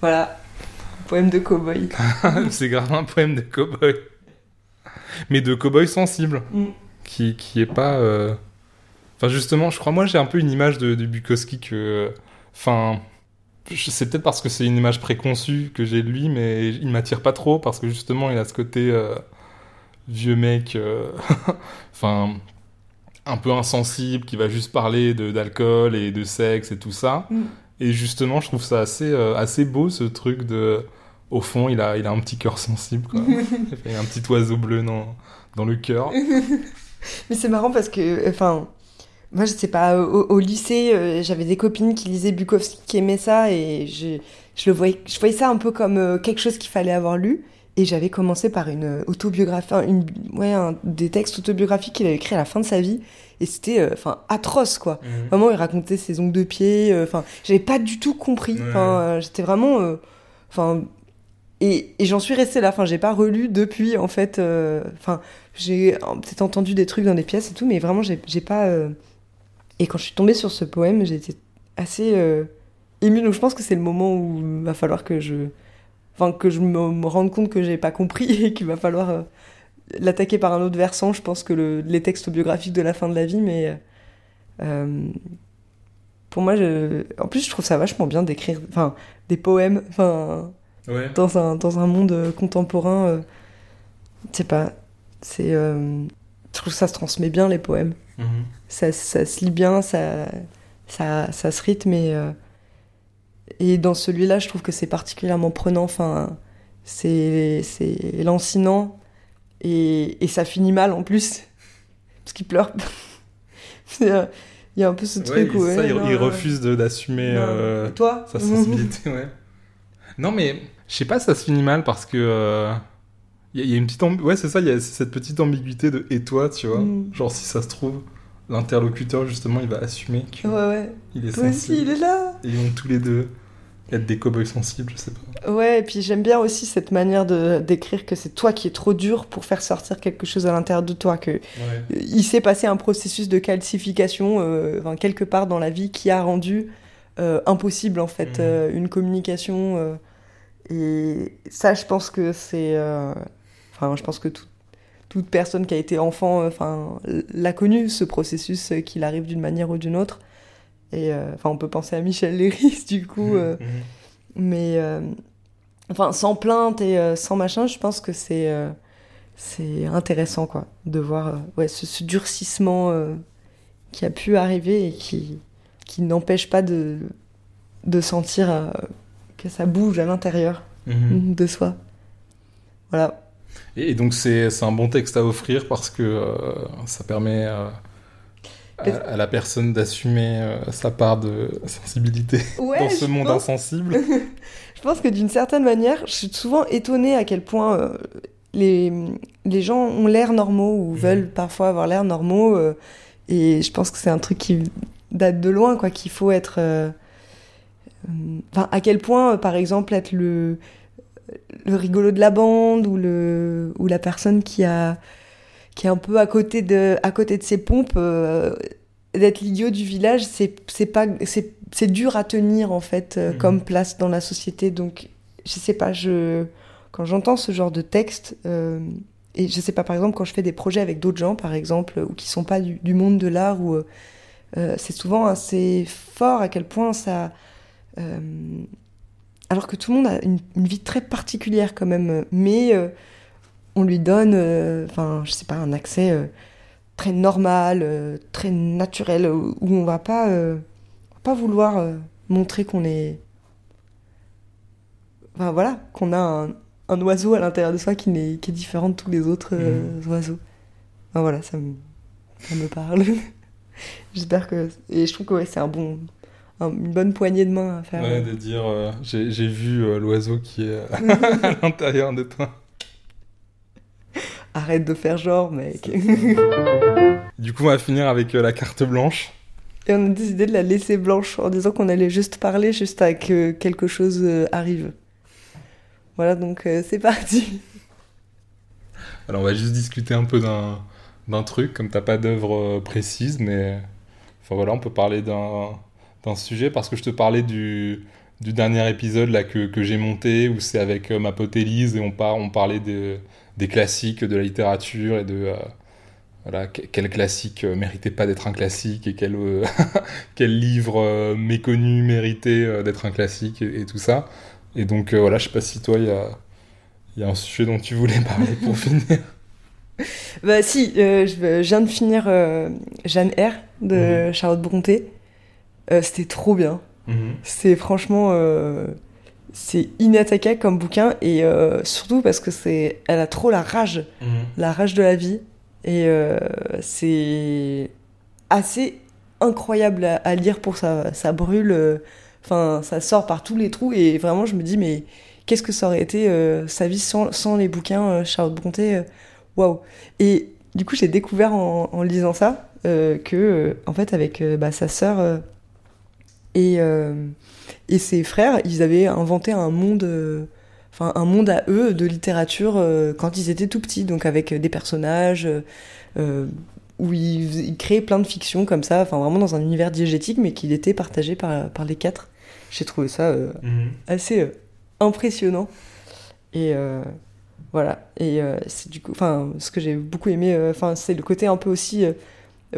Voilà. Poème de cowboy. c'est grave un poème de cowboy. Mais de cowboy sensible. Mm. Qui, qui est pas. euh, Enfin, justement, je crois, moi, j'ai un peu une image de, de Bukowski que. Enfin. je- C'est peut-être parce que c'est une image préconçue que j'ai de lui, mais il m'attire pas trop parce que justement, il a ce côté euh, vieux mec. euh, Enfin. un peu insensible, qui va juste parler d'alcool et de sexe et tout ça. Mm. Et justement, je trouve ça assez, euh, assez beau, ce truc de... Au fond, il a, il a un petit cœur sensible, quoi. il a un petit oiseau bleu dans, dans le cœur. Mais c'est marrant parce que, enfin, moi, je sais pas, au, au lycée, euh, j'avais des copines qui lisaient Bukowski, qui aimaient ça, et je, je le voyais, je voyais ça un peu comme euh, quelque chose qu'il fallait avoir lu. Et j'avais commencé par une autobiographie, enfin, une, ouais, un- des textes autobiographiques qu'il avait écrits à la fin de sa vie, et c'était, euh, enfin, atroce, quoi. Vraiment, il racontait ses ongles de pied. euh, Enfin, j'avais pas du tout compris. Enfin, euh, j'étais vraiment. euh, Enfin. et et j'en suis restée là. Enfin, j'ai pas relu depuis, en fait. euh, Enfin, j'ai euh, peut-être entendu des trucs dans des pièces et tout, mais vraiment, j'ai j'ai pas. Euh, Et quand je suis tombée sur ce poème, j'ai été assez euh, émue. Donc, je pense que c'est le moment où il va falloir que je enfin que je me, me rende compte que j'ai pas compris et qu'il va falloir euh, l'attaquer par un autre versant. Je pense que le, les textes biographiques de la fin de la vie, mais euh, pour moi, je, en plus, je trouve ça vachement bien d'écrire, enfin, des poèmes, enfin, Ouais. dans un dans un monde euh, contemporain. euh, je sais pas, c'est, euh, je trouve que ça se transmet bien les poèmes Mhm. ça, ça se lit bien, ça, ça, ça se rythme et, euh, et dans celui-là, je trouve que c'est particulièrement prenant. Enfin, c'est, c'est lancinant et, et ça finit mal en plus parce qu'il pleure. Euh, Il y a un peu ce Ouais, truc il, où ça, ouais, il- non, il euh, refuse d'assumer euh, toi sa sensibilité, ouais. Non, mais je sais pas, ça se finit mal parce que. euh, Il y, a- il y a une petite. Ouais, c'est ça, il y a cette petite ambiguïté de et toi, tu vois? Mm. Genre, si ça se trouve, l'interlocuteur, justement, il va assumer qu'il Ouais, ouais. est Toi aussi, sensible. il est là. Et ils vont tous les deux être des cow-boys sensibles, je sais pas. Ouais, et puis j'aime bien aussi cette manière de d'écrire que c'est toi qui es trop dur pour faire sortir quelque chose à l'intérieur de toi, que Ouais. il s'est passé un processus de calcification euh, enfin, quelque part dans la vie qui a rendu euh, impossible en fait Mhm. euh, une communication et ça je pense que c'est enfin je pense que tout- toute personne qui a été enfant euh, enfin l'a connu ce processus euh, qu'il arrive d'une manière ou d'une autre et euh, enfin on peut penser à Michel Léris du coup euh, Mhm. mais enfin sans plainte et sans machin je pense que c'est c'est intéressant quoi de voir ouais ce, ce durcissement euh, qui a pu arriver et qui qui n'empêche pas de de sentir euh, que ça bouge à l'intérieur Mhm. de soi voilà Et, et donc, c'est un bon texte à offrir parce que euh, ça permet euh, à, à la personne d'assumer euh, sa part de sensibilité ouais dans ce monde pense- insensible. Je pense que d'une certaine manière, je suis souvent étonnée à quel point les, les gens ont l'air normaux ou Mhm. veulent parfois avoir l'air normaux. et je pense que c'est un truc qui date de loin, quoi, qu'il faut être. Enfin, à quel point, par exemple, être le, le rigolo de la bande ou, le, ou la personne qui, a, qui est un peu à côté de, à côté de ses pompes, euh, d'être l'idiot du village, c'est c'est pas c'est c'est dur à tenir en fait euh, Mhm. comme place dans la société. Donc je sais pas, je quand j'entends ce genre de texte euh, et je sais pas par exemple quand je fais des projets avec d'autres gens par exemple ou qui sont pas du, du monde de l'art ou euh, c'est souvent assez fort à quel point ça euh, alors que tout le monde a une, une vie très particulière quand même, mais euh, on lui donne, euh, enfin, je sais pas, un accès euh, très normal, euh, très naturel, euh, où on va pas, euh, on va pas vouloir euh, montrer qu'on est, enfin voilà, qu'on a un, un oiseau à l'intérieur de soi qui, est différent de tous les autres euh, oiseaux. Enfin, voilà, ça me, ça me parle. J'espère que, et je trouve que ouais, c'est un bon, une bonne poignée de main à faire. Ouais, de dire euh, j'ai vu euh, l'oiseau qui est à l'intérieur de toi. Arrête de faire genre, mec. Du coup, on va finir avec euh, la carte blanche. Et on a décidé de la laisser blanche en disant qu'on allait juste parler juste à que quelque chose euh, arrive. Voilà, donc c'est parti. Alors, on va juste discuter un peu d'un d'un truc, comme t'as pas d'œuvre précise, mais enfin voilà, on peut parler d'un d'un sujet parce que je te parlais du, du dernier épisode là que, que j'ai monté où c'est avec euh, ma pote Élise et on, par, on parlait de, des classiques de la littérature et de euh, voilà, que- quel classique euh, méritait pas d'être un classique et quel, quel livre méconnu méritait d'être un classique et, et tout ça. Et donc voilà, je sais pas si toi il y a, y a un sujet dont tu voulais parler pour finir. Bah si, euh, je, viens de finir euh, Jeanne R de Charlotte Brontë. Euh, C'était trop bien. C'est franchement, euh, c'est inattaquable comme bouquin et euh, surtout parce que c'est, elle a trop la rage, la rage de la vie et c'est assez incroyable à, à lire pour ça, ça brûle, enfin ça sort par tous les trous et vraiment je me dis mais qu'est-ce que ça aurait été sa vie sans, sans les bouquins Charlotte Brontë, euh, waouh. Et du coup j'ai découvert en, en lisant ça que en fait avec bah, sa sœur et, euh, et ses frères, ils avaient inventé un monde, euh, enfin un monde à eux de littérature euh, quand ils étaient tout petits, donc avec des personnages euh, où ils, ils créaient plein de fictions comme ça, enfin vraiment dans un univers diégétique, mais qu'il était partagé par, par les quatre. J'ai trouvé ça euh, assez impressionnant. Et voilà. Et c'est du coup, enfin, ce que j'ai beaucoup aimé, enfin, c'est le côté un peu aussi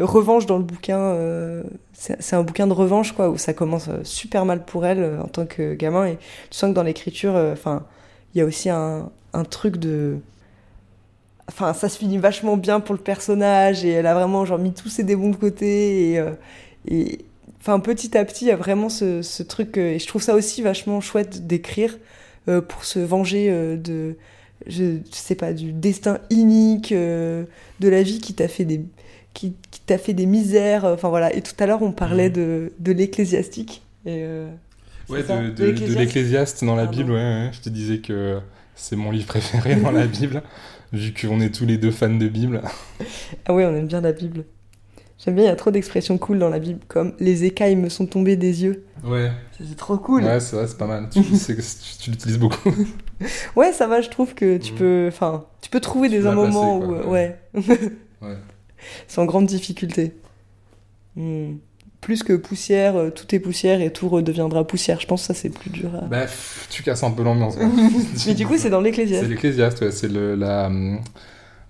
revanche dans le bouquin. euh, c'est un bouquin de revanche, quoi, où ça commence euh, super mal pour elle euh, en tant que gamin. Et tu sens que dans l'écriture, enfin, il y a aussi un, un truc de. Enfin, ça se finit vachement bien pour le personnage et elle a vraiment genre mis tous ses démons de côté et, enfin petit à petit il y a vraiment ce, truc et je trouve ça aussi vachement chouette d'écrire pour se venger de je, sais pas du destin inique de la vie qui t'a fait des t'a fait des misères enfin voilà et tout à l'heure on parlait Mhm. de, de l'ecclésiastique et euh, Ouais, de, de l'Ecclésiaste. dans la Pardon. Bible, ouais, ouais. Je te disais que c'est mon livre préféré dans la Bible, vu qu'on est tous les deux fans de Bible. ah ouais on aime bien la Bible j'aime bien il y a trop d'expressions cool dans la Bible comme les écailles me sont tombées des yeux Ouais, c'est trop cool ouais c'est vrai, c'est pas mal. Tu, tu, tu l'utilises beaucoup. Ouais, ça va, je trouve que tu Mhm. peux, enfin, tu peux trouver Tu des peux un la placer, moment quoi, où, euh, ouais. ouais, Ouais. c'est en grande difficulté. Hmm. Plus que poussière, euh, tout est poussière et tout redeviendra poussière. Je pense que ça c'est plus dur. À... Bah, pff, tu casses un peu l'ambiance. Mais du coup, c'est dans C'est l'Ecclésiaste. l'Ecclésiaste, ouais, c'est le, la,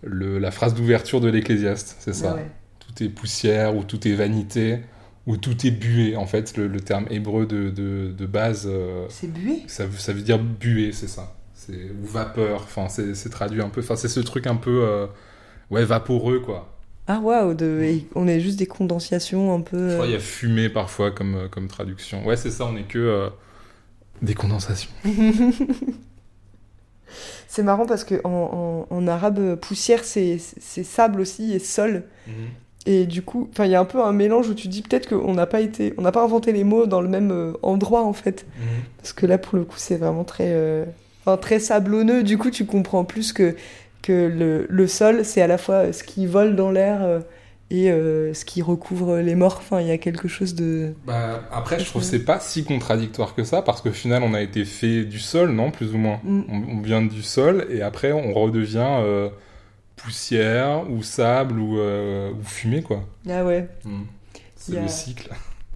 le- la phrase d'ouverture de l'Ecclésiaste, c'est ça. Ah ouais. Tout est poussière, ou tout est vanité, ou tout est buée. En fait, le, le terme hébreu de, de, de base, euh, C'est bué. ça, veut- ça veut dire buée, c'est ça. Ou vapeur, enfin, c'est, c'est traduit un peu. Enfin, c'est ce truc un peu, euh, ouais, vaporeux, quoi. Ah waouh, de... on est juste des condensations un peu. Je crois euh, qu'il y a fumée parfois comme, euh, comme traduction. Ouais, c'est ça, on est que euh, des condensations. C'est marrant parce que en, en- en arabe, poussière c'est c'est sable aussi et sol. Et du coup, il y a un peu un mélange où tu dis peut-être qu'on n'a pas été, on n'a pas inventé les mots dans le même endroit en fait. Parce que là, pour le coup, c'est vraiment très, euh, enfin, très sablonneux. Du coup, tu comprends plus que, que le, le sol, c'est à la fois ce qui vole dans l'air euh, et euh, ce qui recouvre les morts. Enfin, il y a quelque chose de. Bah, après, je trouve que c'est pas si contradictoire que ça, parce qu'au final, on a été fait du sol, non Plus ou moins. Mm. On, on vient du sol, et après, on redevient euh, poussière, ou sable, ou, euh, ou fumée, quoi. Ah ouais. C'est y a- le cycle.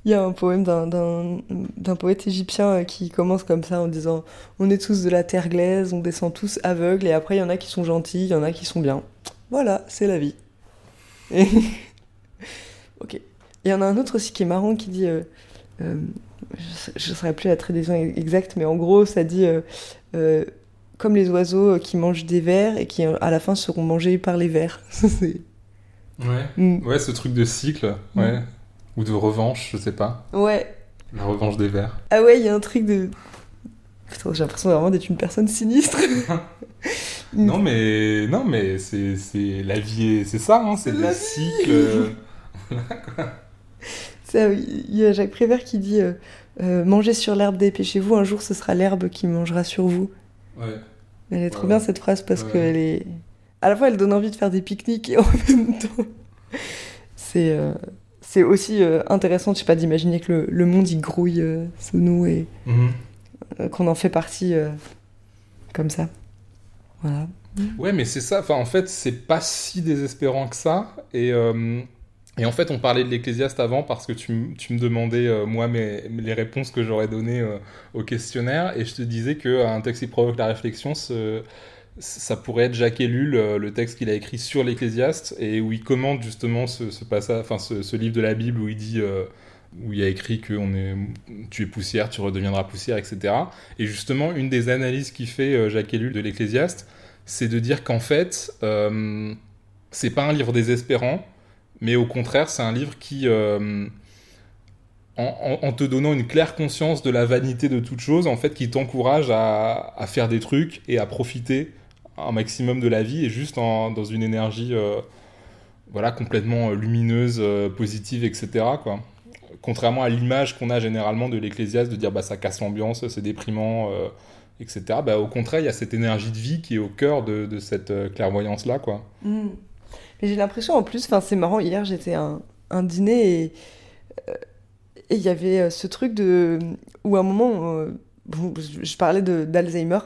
Il y a un poème d'un- poète égyptien euh, qui commence comme ça en disant On est tous de la terre glaise, on descend tous aveugles, et après, il y en a qui sont gentils, il y en a qui sont bien. Voilà, c'est la vie. Et... ok. Il y en a un autre aussi qui est marrant qui dit euh, euh, Je ne saurais plus la traduction exacte, mais en gros, ça dit euh, Comme les oiseaux qui mangent des vers et qui, à la fin, seront mangés par les vers. C'est- Ouais. Mm. Ouais, ce truc de cycle, ouais. Ou de revanche, je sais pas. ouais, La revanche des vers. Ah ouais, il y a un truc de. Putain, j'ai l'impression vraiment d'être une personne sinistre. Non, mais, non, mais c'est, c'est, la vie, est- c'est ça, hein, c'est cycles. euh, Ça, Il y a Jacques Prévert qui dit euh, euh, Mangez sur l'herbe, dépêchez-vous, un jour ce sera l'herbe qui mangera sur vous. Ouais. Elle est trop Ouais. bien cette phrase parce Ouais. qu'elle est. À la fois, elle donne envie de faire des pique-niques et en même temps. C'est. euh, C'est aussi euh, intéressant, je sais pas, d'imaginer que le, le monde il grouille euh, sous nous et Mhm. euh, qu'on en fait partie comme ça. Voilà. Ouais, mais c'est ça. Enfin, en fait, c'est pas si désespérant que ça. Et, et en fait, on parlait de l'Ecclésiaste avant parce que tu, tu me demandais, moi, mes, les réponses que j'aurais données au questionnaire. Et je te disais qu'un texte qui provoque la réflexion, ce- ça pourrait être Jacques Ellul, le, texte qu'il a écrit sur l'Ecclésiaste et où il commente justement ce, passage, enfin, ce, livre de la Bible où il dit. euh, où il a écrit que on est, tu es poussière, tu redeviendras poussière, etc. Et justement, une des analyses qu'il fait euh, Jacques Ellul de l'Ecclésiaste, c'est de dire qu'en fait, euh, c'est pas un livre désespérant, mais au contraire, c'est un livre qui, euh, en, te donnant une claire conscience de la vanité de toute chose, en fait, qui t'encourage à faire des trucs et à profiter un maximum de la vie et juste dans une énergie, euh, voilà, complètement euh, lumineuse, euh, positive, etc. Quoi. Contrairement à l'image qu'on a généralement de l'Ecclésiaste, de dire bah ça casse l'ambiance, c'est déprimant. etc. Bah, au contraire, il y a cette énergie de vie qui est au cœur de, cette clairvoyance-là, quoi. Mm. J'ai l'impression en plus, c'est marrant, hier j'étais à un, un dîner et il y avait ce truc de où à un moment, je, parlais d'Alzheimer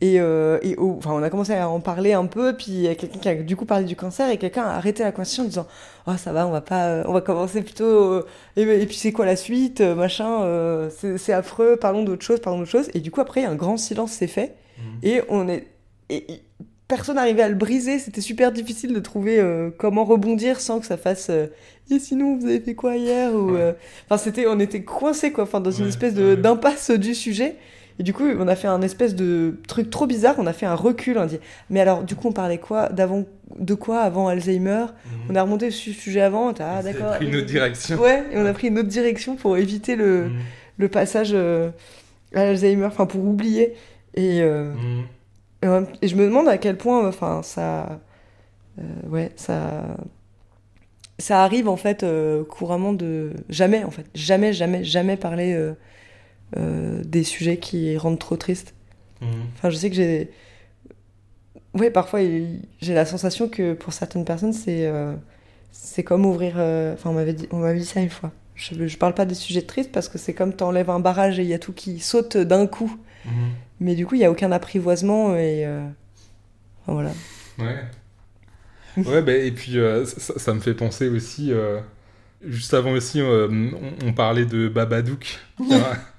Et, euh, et au- enfin, on a commencé à en parler un peu, puis il y a quelqu'un qui a du coup parlé du cancer et quelqu'un a arrêté la conversation en disant Oh, ça va, on va pas, euh, on va commencer plutôt. euh, et, et puis c'est quoi la suite euh, Machin, euh, c'est affreux, parlons d'autre chose, parlons d'autre chose. Et du coup, après, un grand silence s'est fait et on est. Et, et personne n'arrivait à le briser, c'était super difficile de trouver euh, comment rebondir sans que ça fasse. euh, et sinon, vous avez fait quoi hier ou, euh, Enfin, c'était, on était coincés quoi, enfin, dans une espèce de- ouais. d'impasse du sujet. Et du coup, on a fait un espèce de truc trop bizarre. On a fait un recul. On a dit, mais alors, du coup, on parlait quoi d'avant, de quoi avant Alzheimer? On a remonté ce sujet avant. t'as- Ah, Vous avez d'accord. pris une autre direction. Ouais, et on a pris une autre direction pour éviter le, Mhm. le passage euh, à Alzheimer, enfin pour oublier. Et, euh, Mhm. et, je me demande à quel point, enfin, ça, euh, ouais, ça, ça arrive en fait euh, couramment de jamais, en fait, jamais, jamais, jamais parler euh, euh, des sujets qui rendent trop triste. Mhm. Enfin, je sais que j'ai, ouais, parfois il- j'ai la sensation que pour certaines personnes c'est, euh, c'est comme ouvrir, euh, enfin, on m'avait dit, dit ça une fois. Je, je parle pas des sujets tristes parce que c'est comme t'enlèves un barrage et il y a tout qui saute d'un coup. Mhm. Mais du coup, il n'y a aucun apprivoisement et. enfin, voilà. Ouais. Ouais, bah, et puis ça, ça me fait penser aussi. juste avant aussi, euh, on, on parlait de Babadook, qui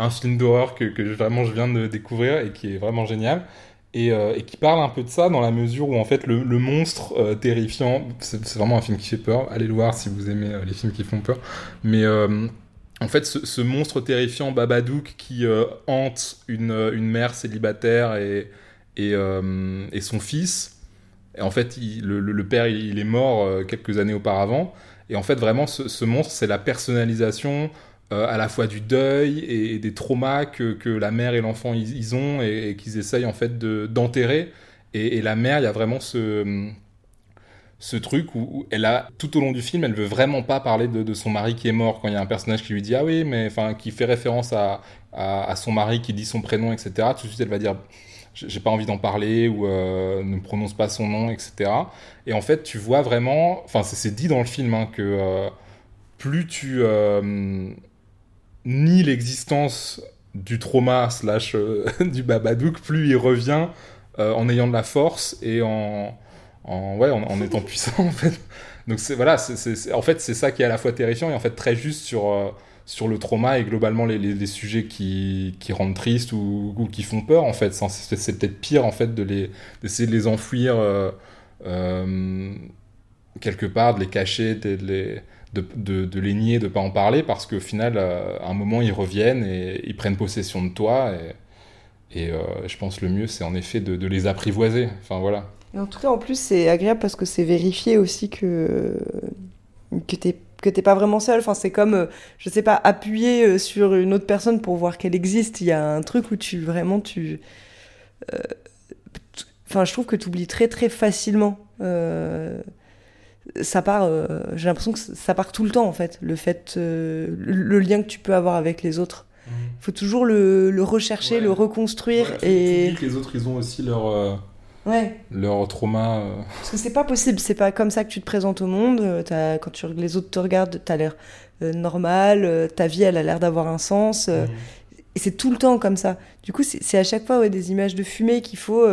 un, film d'horreur que, vraiment je viens de découvrir et qui est vraiment génial. Et, euh, et qui parle un peu de ça dans la mesure où en fait le, monstre euh, terrifiant, c'est vraiment un film qui fait peur. Allez le voir si vous aimez euh, les films qui font peur. Mais en fait, ce, monstre terrifiant Babadook qui hante une, mère célibataire et, son fils. Et en fait, le, père, il, est mort quelques années auparavant. Et en fait, vraiment, ce monstre, c'est la personnalisation euh, à la fois du deuil et, des traumas que, que la mère et l'enfant ils, ont et, qu'ils essayent en fait de- d'enterrer. Et, et la mère, il y a vraiment ce, ce truc où, elle a tout au long du film, elle veut vraiment pas parler de, de son mari qui est mort. Quand il y a un personnage qui lui dit ah oui, mais enfin qui fait référence à, à, son mari, qui dit son prénom, etc. Tout de suite, elle va dire j'ai pas envie d'en parler ou euh, ne prononce pas son nom, etc. Et en fait, tu vois vraiment, enfin, c'est dit dans le film hein, que euh, plus tu nies l'existence du trauma slash euh, du Babadook, plus il revient euh, en ayant de la force et en, en ouais, en, en étant puissant en fait. Donc c'est voilà, c'est en fait c'est ça qui est à la fois terrifiant et en fait très juste sur euh, sur le trauma et globalement les, les, les sujets qui, qui rendent tristes ou, ou qui font peur en fait. C'est peut-être pire en fait de les d'essayer de les enfouir quelque part, de les cacher, de les de, les nier, de pas en parler parce qu'au final, euh, à un moment, ils reviennent et ils prennent possession de toi et, euh, je pense le mieux, c'est en effet de, les apprivoiser. Enfin voilà. Et en tout cas, en plus, c'est agréable parce que c'est vérifié aussi que, que t'es que t'es pas vraiment seul. Enfin, c'est comme, euh, je sais pas, appuyer sur une autre personne pour voir qu'elle existe. Il y a un truc où tu vraiment tu. Enfin, je trouve que tu oublies très très facilement. Ça part. euh, J'ai l'impression que ça part tout le temps en fait. Le fait, euh, le, lien que tu peux avoir avec les autres. Il faut toujours le, le rechercher, Ouais. le reconstruire Ouais, et. que les autres, ils ont aussi leur, euh, Ouais. leur trauma. Parce que c'est pas possible, c'est pas comme ça que tu te présentes au monde. t'as- quand tu, les autres te regardent, t'as l'air normal, ta vie elle a l'air d'avoir un sens. euh, Et c'est tout le temps comme ça. Du coup, c'est à chaque fois ouais, des images de fumée qu'il faut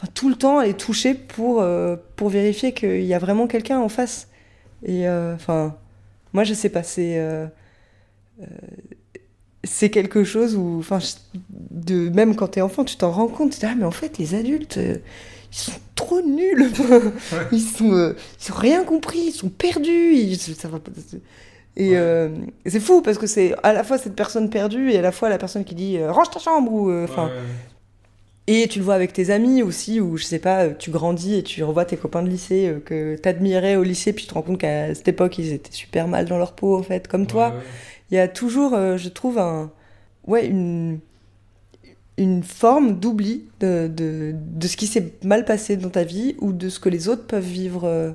enfin, tout le temps aller toucher pour, euh, pour vérifier qu'il y a vraiment quelqu'un en face. Et euh, enfin, moi je sais pas, c'est. euh, c'est quelque chose où, enfin, de, même quand t'es enfant, tu t'en rends compte. Tu te dis, ah, mais en fait, les adultes, euh, ils sont trop nuls. ils, sont, euh, ils ont rien compris, ils sont perdus. ils- ça va pas- et Ouais. euh, c'est fou parce que c'est à la fois cette personne perdue et à la fois la personne qui dit range ta chambre ou enfin Ouais. Et tu le vois avec tes amis aussi où je sais pas euh, tu grandis et tu revois tes copains de lycée euh, que t'admirais au lycée puis tu te rends compte qu'à cette époque ils étaient super mal dans leur peau en fait comme toi ouais. il y a toujours, euh, je trouve, un, ouais, une, une forme d'oubli de, de, de ce qui s'est mal passé dans ta vie ou de ce que les autres peuvent vivre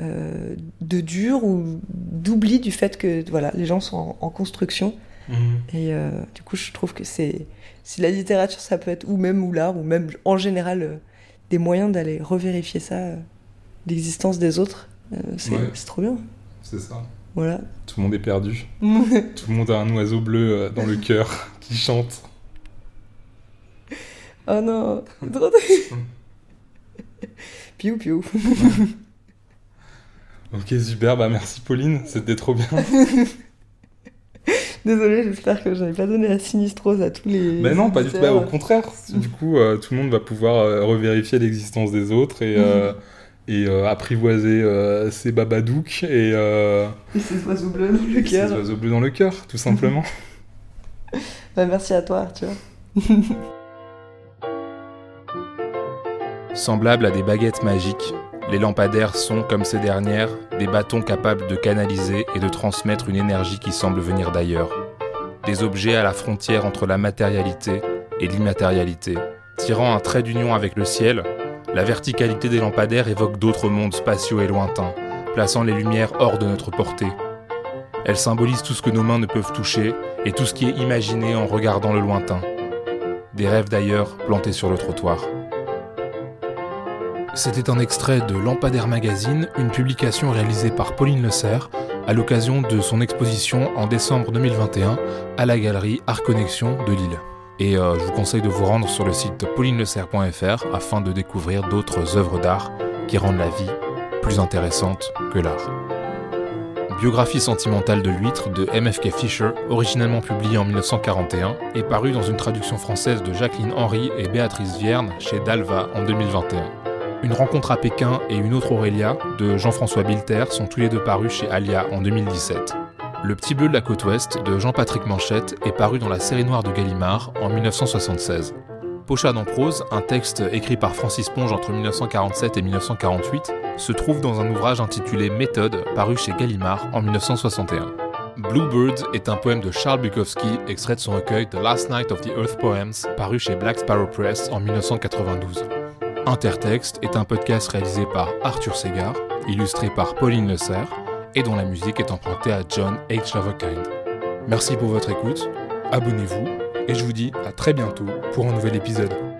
euh, de dur ou d'oubli du fait que voilà, les gens sont en, en construction. Mhm. Et euh, du coup, je trouve que c'est si la littérature, ça peut être, ou même ou l'art, ou même en général, euh, des moyens d'aller revérifier ça, euh, l'existence des autres, euh, c'est Ouais. trop bien. C'est ça. Voilà. Tout le monde est perdu. Tout le monde a un oiseau bleu dans le cœur qui chante. Oh non, Piou piou. Ok, super, bah merci Pauline, c'était trop bien. Désolée, j'espère que je n'ai pas donné la sinistrose à tous les. Mais non, pas du tout, bah, au contraire. Du coup, euh, tout le monde va pouvoir euh, revérifier l'existence des autres et, euh, et euh, apprivoiser euh, ses babadouks et, euh, Et ces oiseaux bleus dans le ses cœur. oiseaux bleus dans le cœur, tout simplement. Bah, merci à toi, Arthur. Semblables à des baguettes magiques, les lampadaires sont, comme ces dernières, des bâtons capables de canaliser et de transmettre une énergie qui semble venir d'ailleurs. Des objets à la frontière entre la matérialité et l'immatérialité. Tirant un trait d'union avec le ciel, la verticalité des lampadaires évoque d'autres mondes spatiaux et lointains, plaçant les lumières hors de notre portée. Elle symbolise tout ce que nos mains ne peuvent toucher et tout ce qui est imaginé en regardant le lointain. Des rêves d'ailleurs plantés sur le trottoir. C'était un extrait de Lampadaire Magazine, une publication réalisée par Pauline Le Serre à l'occasion de son exposition en décembre 2021 à la galerie Art Connexion de Lille. Et euh, je vous conseille de vous rendre sur le site paulineleserre.fr afin de découvrir d'autres œuvres d'art qui rendent la vie plus intéressante que l'art. Biographie sentimentale de l'huître de MFK Fisher, originellement publiée en 1941 et parue dans une traduction française de Jacqueline Henry et Béatrice Vierne chez Dalva en 2021. Une rencontre à Pékin et une autre Aurélia de Jean-François Bilter sont tous les deux parus chez Alia en 2017. Le Petit Bleu de la côte ouest de Jean-Patrick Manchette est paru dans la série noire de Gallimard en 1976. Pochade en prose, un texte écrit par Francis Ponge entre 1947 et 1948, se trouve dans un ouvrage intitulé Méthode, paru chez Gallimard en 1961. Bluebird est un poème de Charles Bukowski, extrait de son recueil The Last Night of the Earth Poems, paru chez Black Sparrow Press en 1992. Intertexte est un podcast réalisé par Arthur Segar, illustré par Pauline Le Serre, et dont la musique est empruntée à John H. Loverkind. Merci pour votre écoute, abonnez-vous, et je vous dis à très bientôt pour un nouvel épisode.